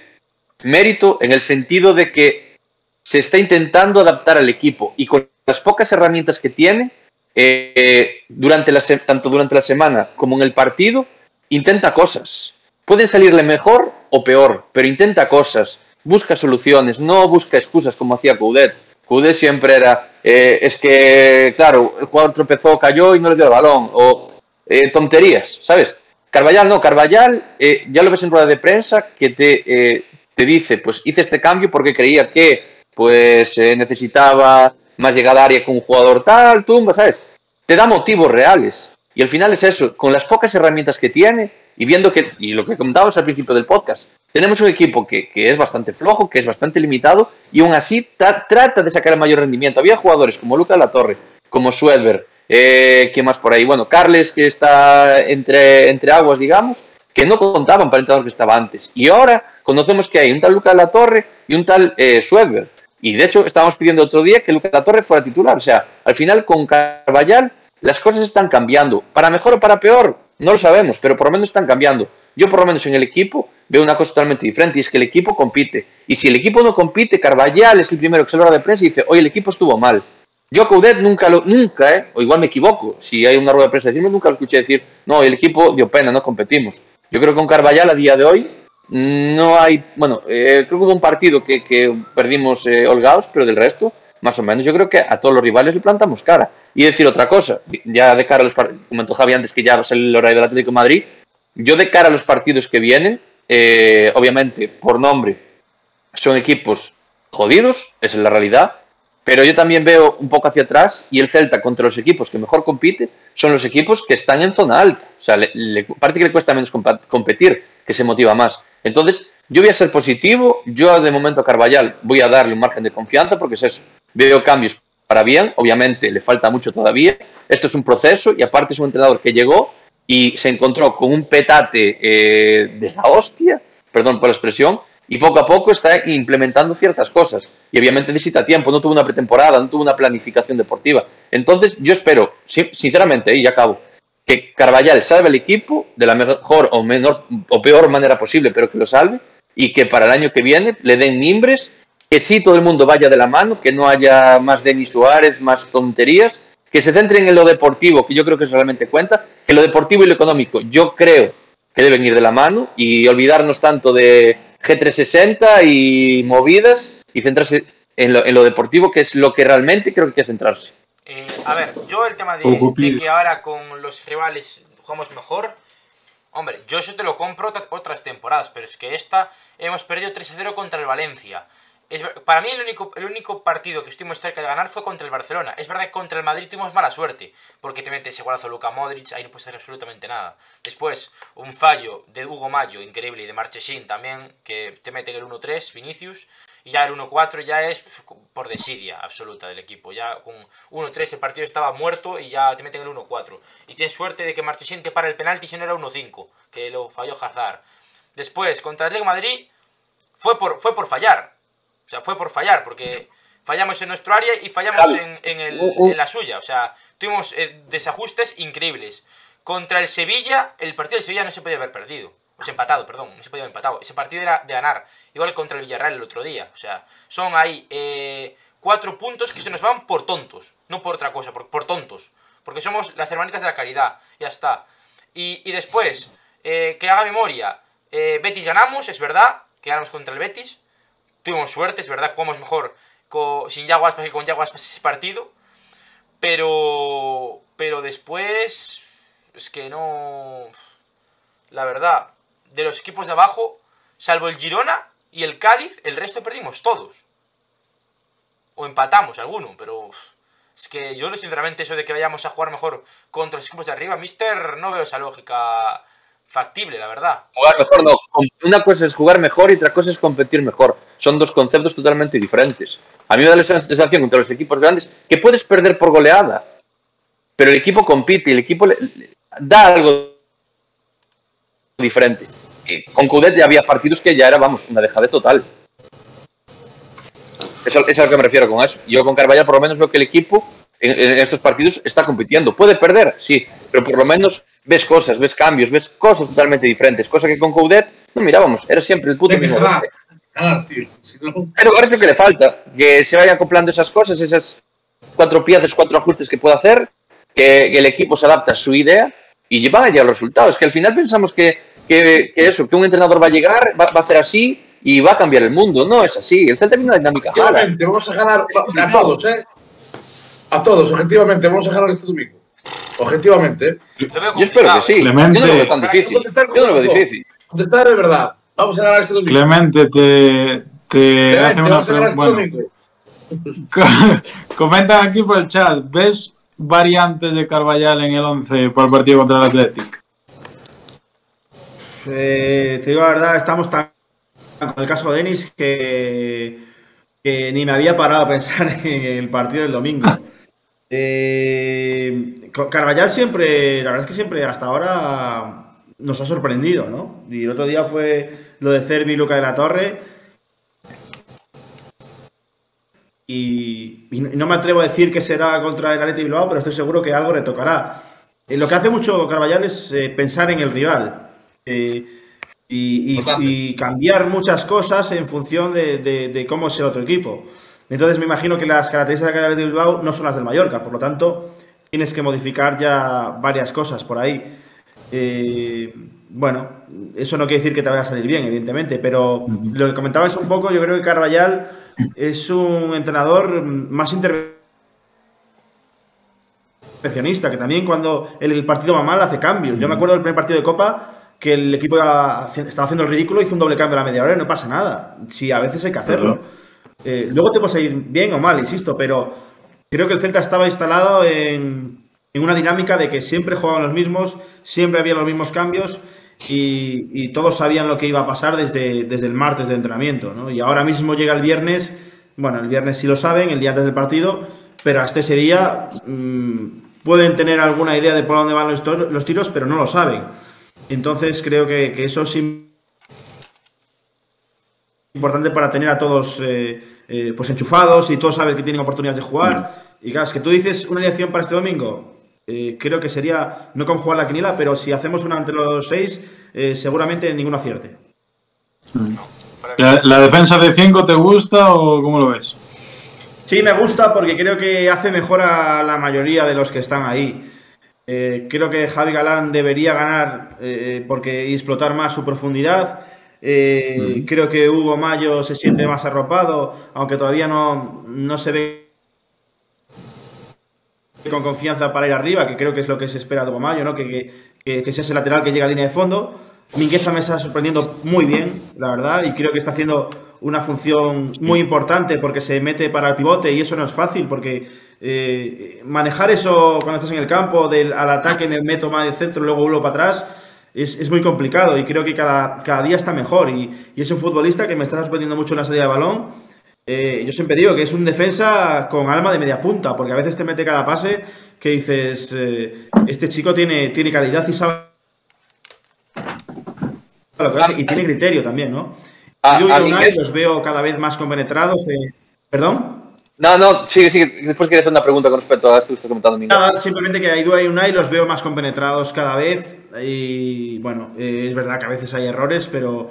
mérito en el sentido de que se está intentando adaptar al equipo y con las pocas herramientas que tiene, eh, durante la tanto durante la semana como en el partido, intenta cosas. Pueden salirle mejor o peor, pero intenta cosas, busca soluciones, no busca excusas como hacía Coudet. Coudet siempre era, eh, es que, claro, el jugador tropezó, cayó y no le dio el balón, o eh, tonterías, ¿sabes? Carballal no, Carballal, eh, ya lo ves en rueda de prensa que te, te dice, pues hice este cambio porque creía que pues necesitaba más llegada a área con un jugador tal, tumba, ¿sabes? Te da motivos reales. Y al final es eso, con las pocas herramientas que tiene y viendo que, y lo que comentábamos al principio del podcast, tenemos un equipo que, que es bastante flojo, que es bastante limitado y aún así tra- trata de sacar el mayor rendimiento. Había jugadores como Luca de la Torre, como Suedberg, eh, ¿qué más por ahí? Bueno, Carles, que está entre, entre aguas, digamos, que no contaban para el entrenador que estaba antes. Y ahora conocemos que hay un tal Luca de la Torre y un tal eh. Y de hecho, estábamos pidiendo otro día que Luca de la Torre fuera titular. O sea, al final con Carballal las cosas están cambiando. Para mejor o para peor, no lo sabemos, pero por lo menos están cambiando. Yo por lo menos en el equipo veo una cosa totalmente diferente y es que el equipo compite. Y si el equipo no compite, Carballal es el primero que se lo de prensa y dice, oye, el equipo estuvo mal. Yo Coudet nunca lo, nunca, ¿eh? o igual me equivoco, si hay una rueda de prensa decirme, nunca lo escuché decir, no, el equipo dio pena, no competimos. Yo creo que con Carballal a día de hoy no hay, bueno, eh, creo que hubo un partido que, que perdimos eh, holgados, pero del resto, más o menos, yo creo que a todos los rivales le plantamos cara. Y decir otra cosa, ya de cara a los partidos, comentó Javi antes que ya va a ser el horario del Atlético Madrid, yo de cara a los partidos que vienen, eh, obviamente, por nombre, son equipos jodidos, esa es la realidad, pero yo también veo un poco hacia atrás y el Celta contra los equipos que mejor compite son los equipos que están en zona alta. O sea, le, parece que le cuesta menos competir, que se motiva más. Entonces, Yo voy a ser positivo, yo de momento a Carvallal voy a darle un margen de confianza porque es eso. Veo cambios para bien, obviamente le falta mucho todavía. Esto es un proceso y aparte es un entrenador que llegó y se encontró con un petate eh, de la hostia, perdón por la expresión, y poco a poco está implementando ciertas cosas. Y obviamente necesita tiempo, no tuvo una pretemporada, no tuvo una planificación deportiva. Entonces yo espero, sinceramente, y ya acabo, que Carvallal salve el equipo de la mejor o menor o peor manera posible, pero que lo salve y que para el año que viene le den mimbres, que sí todo el mundo vaya de la mano, que no haya más Denis Suárez, más tonterías, que se centren en lo deportivo, que yo creo que realmente cuenta, que lo deportivo y lo económico, yo creo que deben ir de la mano y olvidarnos tanto de G360 y movidas y centrarse en lo, en lo deportivo, que es lo que realmente creo que hay que centrarse. Eh, a ver, yo el tema de, de, que ahora con los rivales jugamos mejor, hombre, yo eso te lo compro otras temporadas, pero es que esta hemos perdido 3-0 contra el Valencia. Es, para mí el único, el único partido que estuvimos cerca de ganar fue contra el Barcelona. Es verdad que contra el Madrid tuvimos mala suerte, porque te metes ese golazo Luka Modric, ahí no puedes hacer absolutamente nada. Después, un fallo de Hugo Mayo, increíble, y de Marchesín también, que te mete el 1-3, Vinicius. Y ya el 1-4 ya es por desidia absoluta del equipo. Ya con 1-3 el partido estaba muerto y ya te meten el 1-4. Y tienes suerte de que Marchesín te para el penalti si no era 1-5, que lo falló Hazard. Después, contra el Atlético Madrid, fue por, fue por fallar. O sea, fue por fallar, porque fallamos en nuestro área y fallamos en, en, el, en la suya. O sea, tuvimos eh, desajustes increíbles. Contra el Sevilla, el partido de Sevilla no se podía haber perdido. O sea, empatado, perdón, no se podía haber empatado. Ese partido era de ganar. Igual contra el Villarreal el otro día. O sea, son ahí eh, cuatro puntos que se nos van por tontos. No por otra cosa, por, por tontos. Porque somos las hermanitas de la caridad. Ya está. Y, y después, eh, que haga memoria. Eh, Betis ganamos, es verdad. Que ganamos contra el Betis. Tuvimos suerte, es verdad. Jugamos mejor con, sin Yaguas que con Yaguas ese partido. Pero. Pero después. Es que no. La verdad de los equipos de abajo, salvo el Girona y el Cádiz, el resto perdimos todos. O empatamos alguno, pero es que yo sinceramente eso de que vayamos a jugar mejor contra los equipos de arriba, Mister, no veo esa lógica factible, la verdad. Jugar mejor no. Una cosa es jugar mejor y otra cosa es competir mejor. Son dos conceptos totalmente diferentes. A mí me da la sensación contra los equipos grandes que puedes perder por goleada, pero el equipo compite, el equipo le, da algo diferente. Y con Cudet ya había partidos que ya era, vamos, una dejada total. Eso, es a lo que me refiero con eso. Yo con Carvallal por lo menos veo que el equipo en, estos partidos está compitiendo. Puede perder, sí, pero por lo menos ves cosas, ves cambios, ves cosas totalmente diferentes. Cosa que con Coudet no mirábamos, era siempre el puto mismo. Pero ahora es lo que le falta, que se vayan acoplando esas cosas, esas cuatro piezas, cuatro ajustes que puede hacer, que, que el equipo se adapta a su idea y lleva ya los resultados. Que al final pensamos que que, que, eso, que un entrenador va a llegar, va, va, a hacer así y va a cambiar el mundo. No es así. El Celta tiene una dinámica Objetivamente, vamos a ganar a todos, ¿eh? A todos, objetivamente, vamos a ganar este domingo. Objetivamente. ¿eh? Yo espero que sí. Clemente, yo no lo veo tan difícil. Yo no lo veo difícil. Contestar de verdad. Vamos a ganar este domingo. Clemente, te, te Clemente, hace una pregunta. este Bueno, domingo. comentan aquí por el chat. ¿Ves variantes de Carvallal en el 11 para el partido contra el Athletic? Eh, te digo la verdad, estamos tan con el caso de Denis que, que, ni me había parado a pensar en el partido del domingo. Eh, Carvallal siempre, la verdad es que siempre hasta ahora nos ha sorprendido, ¿no? Y el otro día fue lo de Cervi y Luca de la Torre. Y, y, no me atrevo a decir que será contra el Athletic Bilbao, pero estoy seguro que algo retocará. Eh, lo que hace mucho Carvallal es eh, pensar en el rival. Eh, y, y, y, cambiar muchas cosas en función de, de, de, cómo es el otro equipo. Entonces me imagino que las características de de Bilbao no son las del Mallorca, por lo tanto tienes que modificar ya varias cosas por ahí. Eh, bueno, eso no quiere decir que te vaya a salir bien, evidentemente, pero lo que comentabais un poco, yo creo que Carvallal es un entrenador más intervencionista, que también cuando el partido va mal hace cambios. Yo me acuerdo del primer partido de Copa que el equipo estaba haciendo el ridículo, hizo un doble cambio a la media hora y no pasa nada. Sí, a veces hay que hacerlo. Eh, luego te puede ir bien o mal, insisto, pero creo que el Celta estaba instalado en, en, una dinámica de que siempre jugaban los mismos, siempre había los mismos cambios y, y todos sabían lo que iba a pasar desde, desde el martes de entrenamiento. ¿no? Y ahora mismo llega el viernes, bueno, el viernes sí lo saben, el día antes del partido, pero hasta ese día mmm, pueden tener alguna idea de por dónde van los, los tiros, pero no lo saben. Entonces creo que, que eso sí importante para tener a todos eh, eh, pues enchufados y todos saben que tienen oportunidades de jugar. Y claro, es que tú dices una elección para este domingo, eh, creo que sería no como jugar la quiniela, pero si hacemos una entre los seis, eh, seguramente ninguno acierte. ¿La, ¿La, defensa de 5 te gusta o cómo lo ves? Sí, me gusta porque creo que hace mejor a la mayoría de los que están ahí. Eh, creo que Javi Galán debería ganar eh, porque y explotar más su profundidad. Eh, mm. Creo que Hugo Mayo se siente más arropado, aunque todavía no, no se ve con confianza para ir arriba, que creo que es lo que se espera de Hugo Mayo, ¿no? que, que, que sea ese lateral que llega a línea de fondo. Mingueza me está sorprendiendo muy bien, la verdad, y creo que está haciendo una función muy importante porque se mete para el pivote y eso no es fácil porque eh, manejar eso cuando estás en el campo, del, al ataque me meto más de centro, luego vuelvo para atrás, es, es, muy complicado y creo que cada, cada día está mejor y, y, es un futbolista que me está sorprendiendo mucho en la salida de balón. Eh, yo siempre digo que es un defensa con alma de media punta porque a veces te mete cada pase que dices, eh, este chico tiene, tiene calidad y sabe y tiene criterio también, ¿no? Ah, Yo y Unai los veo cada vez más compenetrados. Eh... ¿Perdón? No, no, sigue, sigue. Después quería hacer una pregunta con respecto a esto que comentando. Nada, simplemente que Aidua y Unai los veo más compenetrados cada vez. Y bueno, eh, es verdad que a veces hay errores, pero,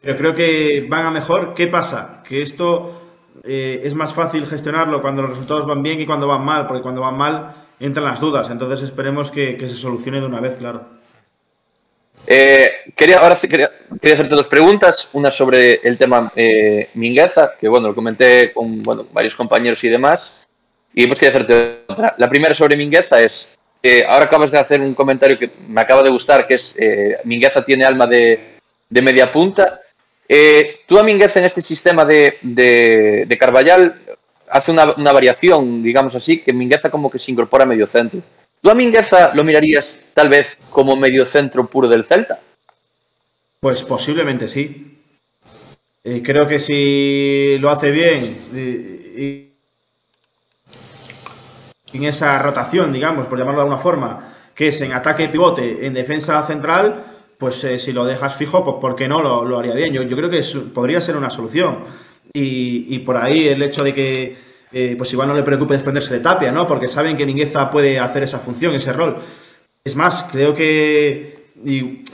pero creo que van a mejor. ¿Qué pasa? Que esto eh, es más fácil gestionarlo cuando los resultados van bien que cuando van mal, porque cuando van mal entran las dudas. Entonces esperemos que, que se solucione de una vez, claro. Eh, quería, ahora quería, quería, hacerte dos preguntas. Una sobre el tema eh, Mingueza, que bueno, lo comenté con bueno, varios compañeros y demás. Y pues quería hacerte otra. La primera sobre Mingueza es, eh, ahora acabas de hacer un comentario que me acaba de gustar, que es, eh, Mingueza tiene alma de, de media punta. Eh, tú a Mingueza en este sistema de, de, de Carballal hace una, una, variación, digamos así, que Mingueza como que se incorpora a medio centro. ¿Tú a Mingueza lo mirarías tal vez como medio centro puro del Celta? Pues posiblemente sí. Creo que si lo hace bien en esa rotación, digamos, por llamarlo de alguna forma, que es en ataque pivote, en defensa central, pues eh, si lo dejas fijo, pues ¿por qué no lo, haría bien? Yo, creo que podría ser una solución. Y por ahí el hecho de que eh, pues igual no le preocupe desprenderse de Tapia, ¿no? Porque saben que Mingueza puede hacer esa función, ese rol. Es más, creo que.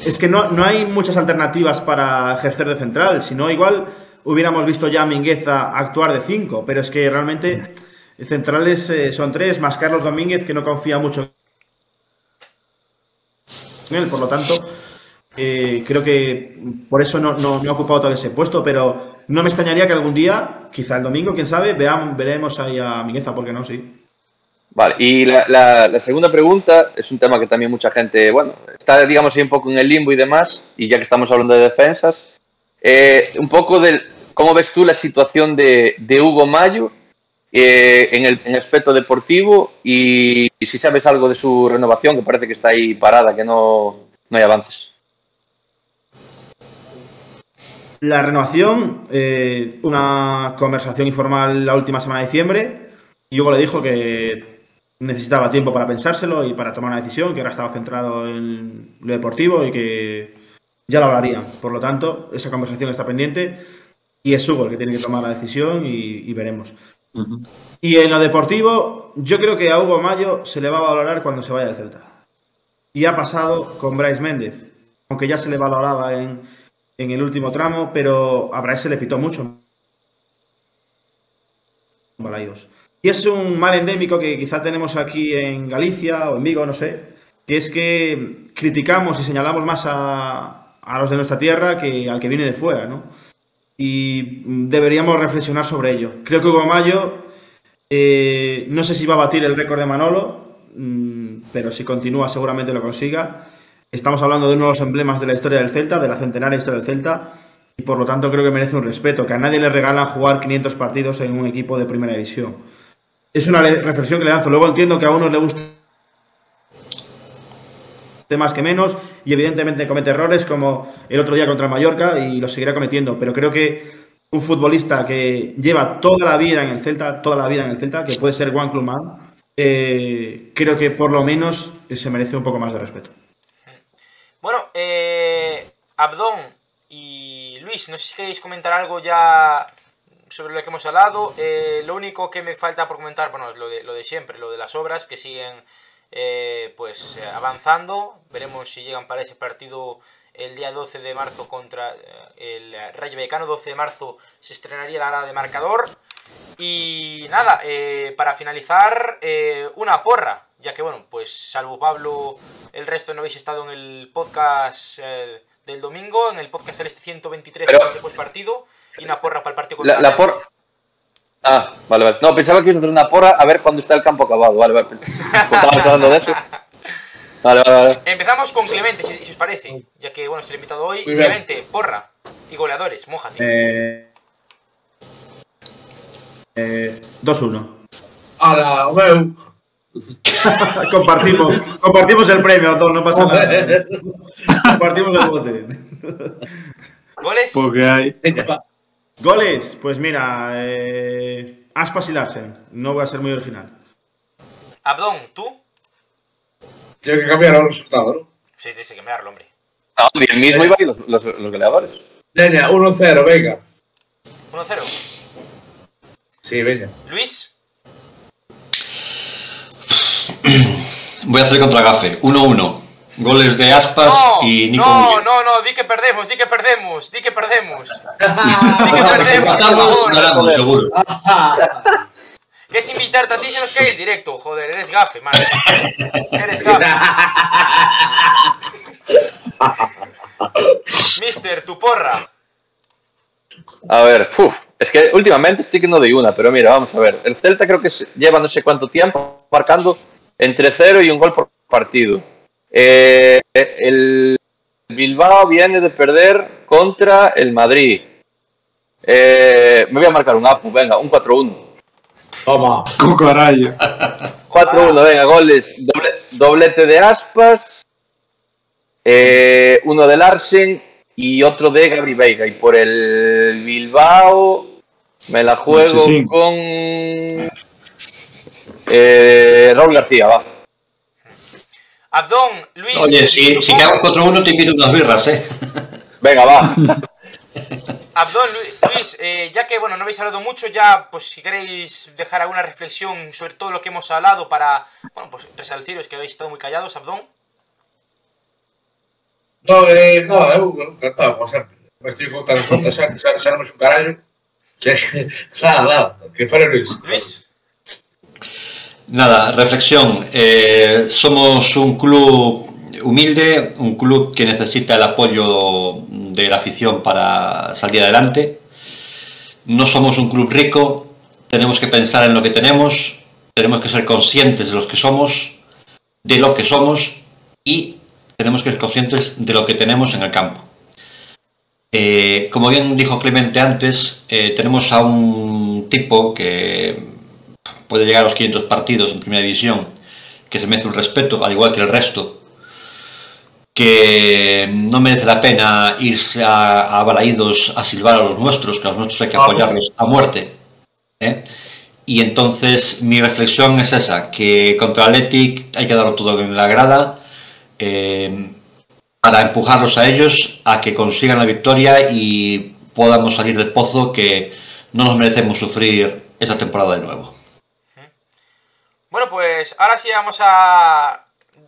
es que no, no, hay muchas alternativas para ejercer de central, sino igual hubiéramos visto ya a Mingueza actuar de 5, pero es que realmente centrales eh, son tres, más Carlos Domínguez, que no confía mucho en él, por lo tanto, eh, creo que por eso no, no, no, ha ocupado todo ese puesto, pero no me extrañaría que algún día, quizá el domingo, quién sabe, vean, veremos ahí a Mingueza, ¿por qué no? Sí. Vale, y la, segunda pregunta es un tema que también mucha gente, bueno, está, digamos, ahí un poco en el limbo y demás, y ya que estamos hablando de defensas, eh, un poco del, ¿cómo ves tú la situación de, de Hugo Mayo eh, en, el, en, el, aspecto deportivo y, y, si sabes algo de su renovación, que parece que está ahí parada, que no, no hay avances? La renovación, eh, una conversación informal la última semana de diciembre, y Hugo le dijo que necesitaba tiempo para pensárselo y para tomar una decisión, que ahora estaba centrado en lo deportivo y que ya lo hablarían. Por lo tanto, esa conversación está pendiente y es Hugo el que tiene que tomar la decisión y, y veremos. Uh -huh. Y en lo deportivo, yo creo que a Hugo Mayo se le va a valorar cuando se vaya del Celta. Y ha pasado con Bryce Méndez, aunque ya se le valoraba en en el último tramo, pero a se le pitó mucho. Y es un mal endémico que quizá tenemos aquí en Galicia o en Vigo, no sé, que es que criticamos y señalamos más a, los de nuestra tierra que al que viene de fuera, ¿no? Y deberíamos reflexionar sobre ello. Creo que Hugo Mayo, eh, no sé si va a batir el récord de Manolo, mmm, pero si continúa seguramente lo consiga. Estamos hablando de uno de los emblemas de la historia del Celta, de la centenaria historia del Celta, y por lo tanto creo que merece un respeto, que a nadie le regalan jugar 500 partidos en un equipo de primera división. Es una reflexión que le lanzo. Luego entiendo que a unos le gusta más que menos y evidentemente comete errores como el otro día contra Mallorca y lo seguirá cometiendo, pero creo que un futbolista que lleva toda la vida en el Celta, toda la vida en el Celta, que puede ser Juan Clubman, eh, creo que por lo menos se merece un poco más de respeto. Bueno, eh, Abdón y Luis, no sé si queréis comentar algo ya sobre lo que hemos hablado. Eh, lo único que me falta por comentar, bueno, es lo de, siempre, lo de las obras que siguen eh, pues eh, avanzando. Veremos si llegan para ese partido el día 12 de marzo contra el Rayo Vallecano. 12 de marzo se estrenaría la hora de marcador. Y nada, para finalizar, una porra, ya que bueno, pues salvo Pablo, el resto no habéis estado en el podcast eh, del domingo, en el podcast del este 123 Pero- después partido, y una porra para el partido contra La, la por... Ah, vale, vale. No, pensaba que ibas a hacer una porra a ver cuándo está el campo acabado. Vale, vale. Estábamos hablando de eso. Vale, vale, vale. Empezamos con Clemente, si, si os parece, ya que bueno, es el invitado hoy. Muy bien. Clemente, porra y goleadores, mójate. Eh, eh, 2-1. Ala, o meu. compartimos, compartimos el premio, no pasa nada. compartimos el bote. ¿Goles? Porque hay. Goles, pues mira, eh, Aspas y Larsen. No voy a ser muy original. Abdón, ¿tú? Tiene que cambiar el resultado, ¿no? Sí, tienes que cambiarlo, hombre. No, y el mismo iba y los, los, los goleadores. Veña, 1-0, venga. 1-0. Sí, veña. Luis, Voy a hacer contra Gafe. 1-1. Goles de Aspas no, y Nico no, Muller. no, no, di que perdemos, di que perdemos, di que perdemos. Di que perdemos, por empatamos, favor. ganamos, seguro. Que es invitarte a ti se nos cae el directo, joder, eres gafe, man. Eres gafe. Mister, tu porra. A ver, uf, es que últimamente estoy que no doy una, pero mira, vamos a ver. El Celta creo que lleva no sé cuánto tiempo marcando entre cero y un gol por partido. Eh, el Bilbao viene de perder contra el Madrid. Eh, me voy a marcar un Apu, venga, un 4-1. Toma. Cucarayo. 4-1, venga, goles. Doble- doblete de Aspas, eh, uno de Larsen y otro de Gabri Veiga. Y por el Bilbao me la juego con eh, Raúl García, va. Abdón, Luis. Oye, si, si supongo- quedamos 4-1 te invito unas birras, ¿eh? Venga, va. Abdón, Lu- Luis, eh, ya que bueno, no habéis hablado mucho, ya pues si queréis dejar alguna reflexión sobre todo lo que hemos hablado para, bueno, pues resalciros que habéis estado muy callados, Abdón. No, eh, no, eu encantado, como sempre. Me estoy contando cosas, xa, xa, xa non me un carallo. Che, nada, nada, que fuera Luis. Luis, Nada, reflexión. Eh, somos un club humilde, un club que necesita el apoyo de la afición para salir adelante. No somos un club rico, tenemos que pensar en lo que tenemos, tenemos que ser conscientes de los que somos, de lo que somos y tenemos que ser conscientes de lo que tenemos en el campo. Eh, como bien dijo Clemente antes, eh, tenemos a un tipo que puede llegar a los 500 partidos en primera división, que se merece un respeto, al igual que el resto, que no merece la pena irse a, a Balaídos a silbar a los nuestros, que a los nuestros hay que apoyarlos a muerte. ¿eh? Y entonces mi reflexión es esa, que contra Athletic hay que darlo todo en la grada, eh, para empujarlos a ellos a que consigan la victoria y podamos salir del pozo que no nos merecemos sufrir esa temporada de nuevo. Bueno, pues ahora sí vamos a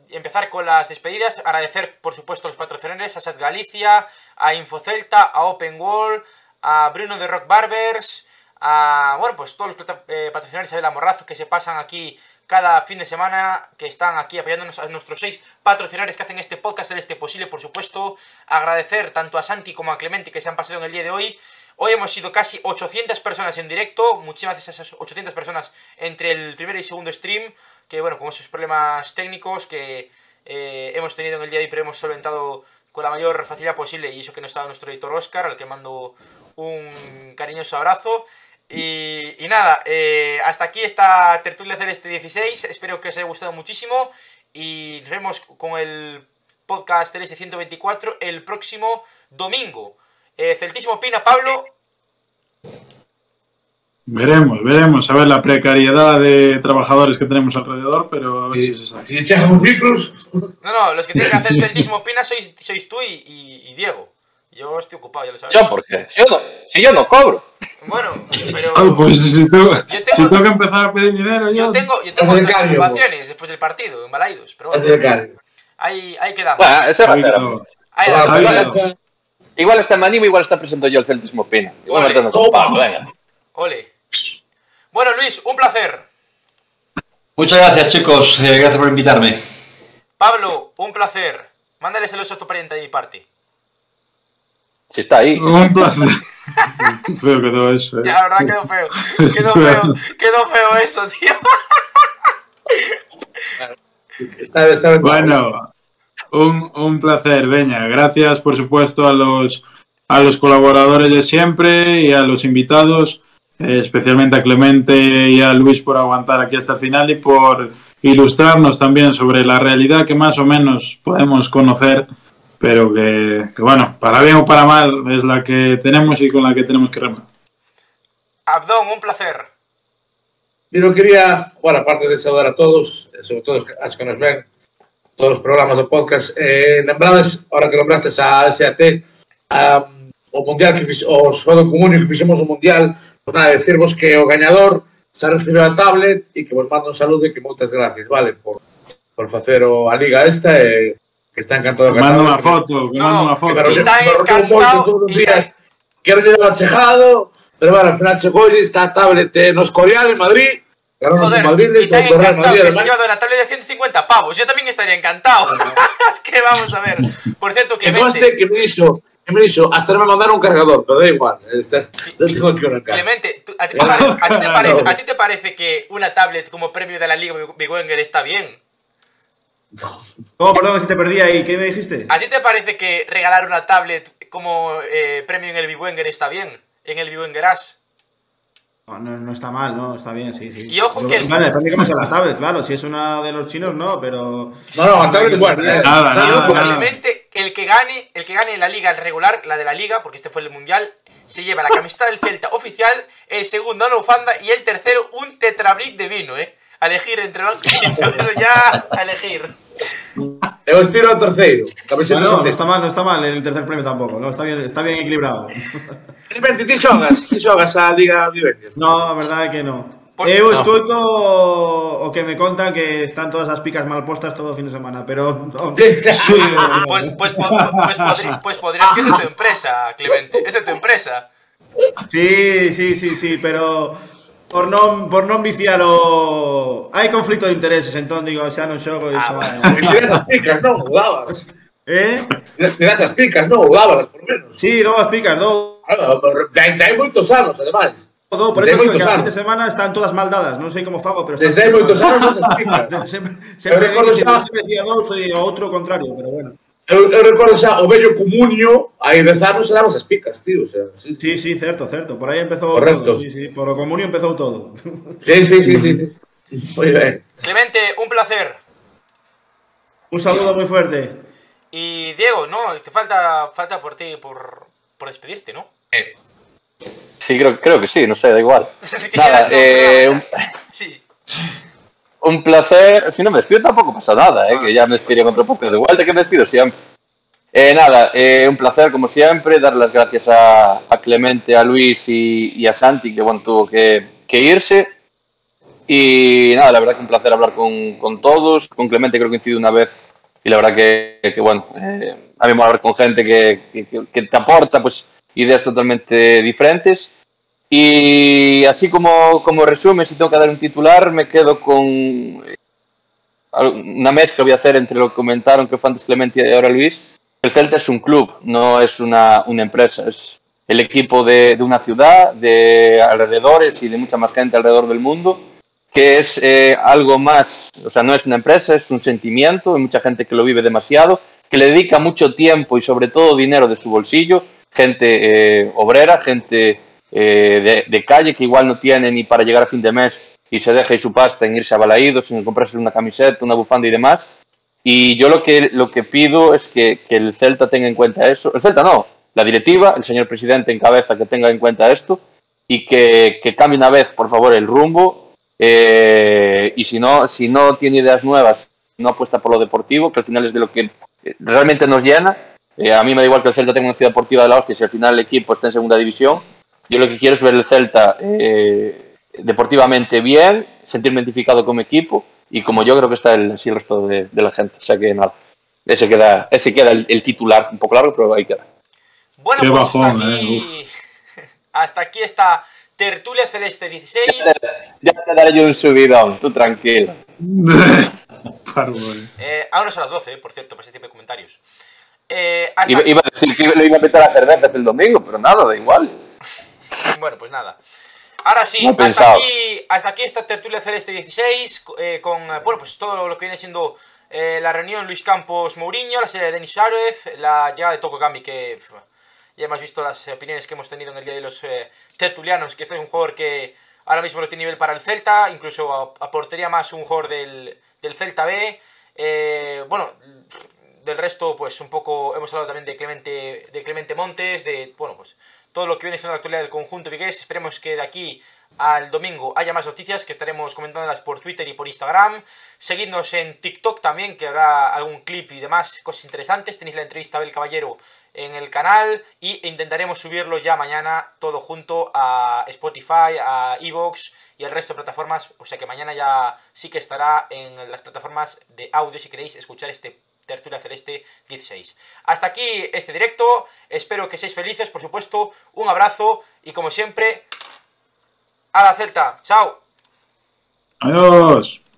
empezar con las despedidas. Agradecer, por supuesto, a los patrocinadores, a Sat Galicia, a Infocelta, a Open Wall, a Bruno de Rock Barbers, a, bueno, pues todos los eh, patrocinadores de la Morrazo que se pasan aquí cada fin de semana, que están aquí apoyándonos a nuestros seis patrocinadores que hacen este podcast de este posible, por supuesto. Agradecer tanto a Santi como a Clemente que se han pasado en el día de hoy. Hoy hemos sido casi 800 personas en directo. Muchísimas gracias a esas 800 personas entre el primer y segundo stream. Que bueno, con esos problemas técnicos que eh, hemos tenido en el día de hoy, pero hemos solventado con la mayor facilidad posible. Y eso que no estaba nuestro editor Oscar, al que mando un cariñoso abrazo. Y, nada, eh, hasta aquí esta tertulia celeste 16. Espero que os haya gustado muchísimo. Y nos vemos con el podcast Celeste 124 el próximo domingo. Eh, Celtísimo opina, Pablo. Veremos, veremos. A ver la precariedad de trabajadores que tenemos alrededor, pero a ver si se sabe. Si echamos micros, No, no, los que tienen que hacer Celtísimo opina sois, sois tú y, y- y Diego. Yo estoy ocupado, ya lo sabes. ¿Yo por qué? Si yo no, si yo no cobro. Bueno, pero. Ay, pues si tengo, tengo- si tengo que empezar a pedir dinero, yo. Yo tengo, yo tengo otras cambio, ocupaciones después del partido, en Balaidos, pero bueno, ahí, ahí quedamos. Bueno, ese va a Ay, ser. no. Ahí Ay, igual está- en animo, igual está presento yo el Celtismo Opina. Igual tengo que ocupar, venga. Ole. Bueno, Luis, un placer. Muchas gracias, chicos. Eh, gracias por invitarme. Pablo, un placer. Mándale saludos a tu pariente de mi parte. Si está ahí. Un placer. Qué feo quedó eso, eh. Ya, la verdad quedó feo. Quedó feo, quedó feo eso, tío. Está, está Bueno, un, un placer, Beña. Gracias, por supuesto, a los, a los colaboradores de siempre y a los invitados, eh, especialmente a Clemente y a Luis por aguantar aquí hasta el final y por ilustrarnos también sobre la realidad que más o menos podemos conocer, pero que, que, bueno, para bien o para mal es la que tenemos y con la que tenemos que remar. Abdón, un placer. Yo quería, bueno, aparte de saludar a todos, sobre todo a los que nos ven, todos los programas de podcast. Eh, lembrades, ahora que nombraste a SAT, um, o mundial que fix, o Sodo comunio que fixemos o mundial, pues nada, decirvos que o gañador xa recibe a tablet e que vos mando un saludo e que moitas gracias, vale, por, por facer o, a liga esta e que está encantado. Que mando unha foto, que mando unha foto. Que está encantado. Todos os días, quero lle dar chejado, pero bueno, al final chegou e está a tablet eh, nos Escorial, en Madrid, Ganaron Joder, en Madrid, y tan encantado que se ha llevado la tablet de 150 pavos. Yo también estaría encantado. es que vamos a ver. Por cierto, Que Clemente, que me dixo, que me dixo, hasta no me mandaron un cargador, pero da igual. Yo tengo aquí en casa. Clemente, ¿a ti, te parece, a ti te parece- a ti te parece que una tablet como premio de la Liga Big Wenger está bien? Oh, perdón, es que te perdí ahí. ¿Qué me dijiste? ¿A ti te parece que regalar una tablet como eh, premio en el Big Wenger está bien? En el Big Wenger As. No, no, no está mal, no, está bien, sí, sí. Y ojo que el- Vale, depende de cómo sea la tablet, claro. Si es una de los chinos, no, pero. No, no, tablet es buena. eh. Nada, Y nada, ojo, nada. Clemente, el que gane, el que gane la liga regular, la de la liga, porque este fue el mundial, se lleva la camiseta del Celta oficial, el segundo una bufanda y el tercero un tetrabric de vino, eh. A elegir entre. Eso ya a elegir. Eu espero ao terceiro. Camiseta No, no, no no, está mal, no está mal el tercer premio tampoco. No, está bien, está bien equilibrado. Felipe, ti xogas? Ti xogas a Liga Vivencias? No, a verdade que non. Pois, eu escoito no. o que me conta que están todas as picas mal postas todo o fin de semana, pero Pois pois pois podrías que é de tu empresa, Clemente, é de tu empresa. Sí, sí, sí, sí, pero por non por non viciar o hai conflito de intereses, entón digo, xa non xogo e xa. Ah, vale. picas non jugabas. Eh? Verás as picas, non? Dábalas, por menos. Sí, dou as picas, dou. Claro, ah, hai moitos anos, ademais. Dou, por Desde eso que a fin de semana están todas mal dadas, non sei como fago, pero Desde hai moitos anos esas picas. sempre sempre recordo xa se decía dous e eh, o outro contrario, pero bueno. Eu, eu recordo xa o vello comunio, hai 10 anos se daban as picas, tío, o sea, sí, sí, sí, certo, certo, por aí empezou Correcto. todo, sí, sí, por o comunio empezou todo. Sí, sí, sí, sí. sí. Muy ben. Clemente, un placer. Un saludo moi fuerte. Y Diego, no, te falta, falta por ti por, por despedirte, ¿no? Sí, creo, creo que sí, no sé, da igual. Nada, eh, un, Sí. un placer. Si no me despido tampoco pasa nada, eh, Ah, que sí, ya sí, me despido en otro podcast. De igual de que me despido siempre. Eh, nada, eh, un placer como siempre, dar las gracias a, a Clemente, a Luis y, y a Santi, que bueno, tuvo que, que irse. Y nada, la verdad que un placer hablar con, con todos. Con Clemente creo que coincido una vez. Y la verdad que, que, bueno, eh, a mí me hablar con gente que, que- que te aporta pues ideas totalmente diferentes. Y así como, como resumen, si tengo que dar un titular, me quedo con eh, una mezcla voy a hacer entre lo que comentaron que fue antes Clemente y ahora Luis. El Celta es un club, no es una, una empresa, es el equipo de, de una ciudad, de alrededores y de mucha más gente alrededor del mundo, que es eh, algo más, o sea, no es una empresa, es un sentimiento, hay mucha gente que lo vive demasiado, que le dedica mucho tiempo y sobre todo dinero de su bolsillo, gente eh, obrera, gente eh, de, calle que igual no tiene ni para llegar a fin de mes y se deja ahí su pasta en irse a Balaídos, en comprarse una camiseta, una bufanda y demás. Y yo lo que, lo que pido es que, que el Celta tenga en cuenta eso. El Celta no, la directiva, el señor presidente en cabeza que tenga en cuenta esto y que, que cambie una vez, por favor, el rumbo. Eh, y si no, si no tiene ideas nuevas, no apuesta por lo deportivo, que al final es de lo que eh, realmente nos llena. Eh, a mí me da igual que el Celta tenga una ciudad deportiva de la hostia si al final el equipo está en segunda división. Yo lo que quiero es ver el Celta eh, deportivamente bien, sentirme identificado como equipo y como yo creo que está el, sí, el resto de, de la gente. O sea que nada, ese queda, ese queda el, el titular, un poco largo, pero ahí queda. Bueno, Qué pues bajón, hasta aquí. eh, hasta aquí está Tertulia Celeste 16. Ya te daré yo un subidón, tú tranquilo. Parvole. Eh, ahora son las 12, eh, por cierto, para ese tipo de comentarios. Eh, hasta Iba, iba a decir que lo iba a meter a perder desde el domingo, pero nada, da igual. Bueno, pues nada. Ahora sí, hasta aquí, hasta aquí esta tertulia celeste 16, eh, con eh, bueno, pues todo lo que viene siendo eh, la reunión Luis Campos Mourinho, la serie de Denis Suárez, la llegada de Gami, que ya hemos visto las opiniones que hemos tenido en el día de los eh, tertulianos, que este es un jugador que ahora mismo no tiene nivel para el Celta, incluso aportaría más un jugador del, del Celta B. Eh, bueno, del resto, pues un poco hemos hablado también de Clemente, de Clemente Montes, de, bueno, pues todo lo que viene siendo la actualidad del conjunto vigués. Esperemos que de aquí al domingo haya más noticias que estaremos comentándolas por Twitter y por Instagram. Seguidnos en TikTok también, que habrá algún clip y demás, cosas interesantes. Tenéis la entrevista a Abel Caballero en el canal y intentaremos subirlo ya mañana todo junto a Spotify, a Evox y al resto de plataformas. O sea que mañana ya sí que estará en las plataformas de audio si queréis escuchar este Tertulia Celeste 16. Hasta aquí este directo. Espero que seáis felices, por supuesto. Un abrazo y como siempre, a la Celta. Chao. Adiós.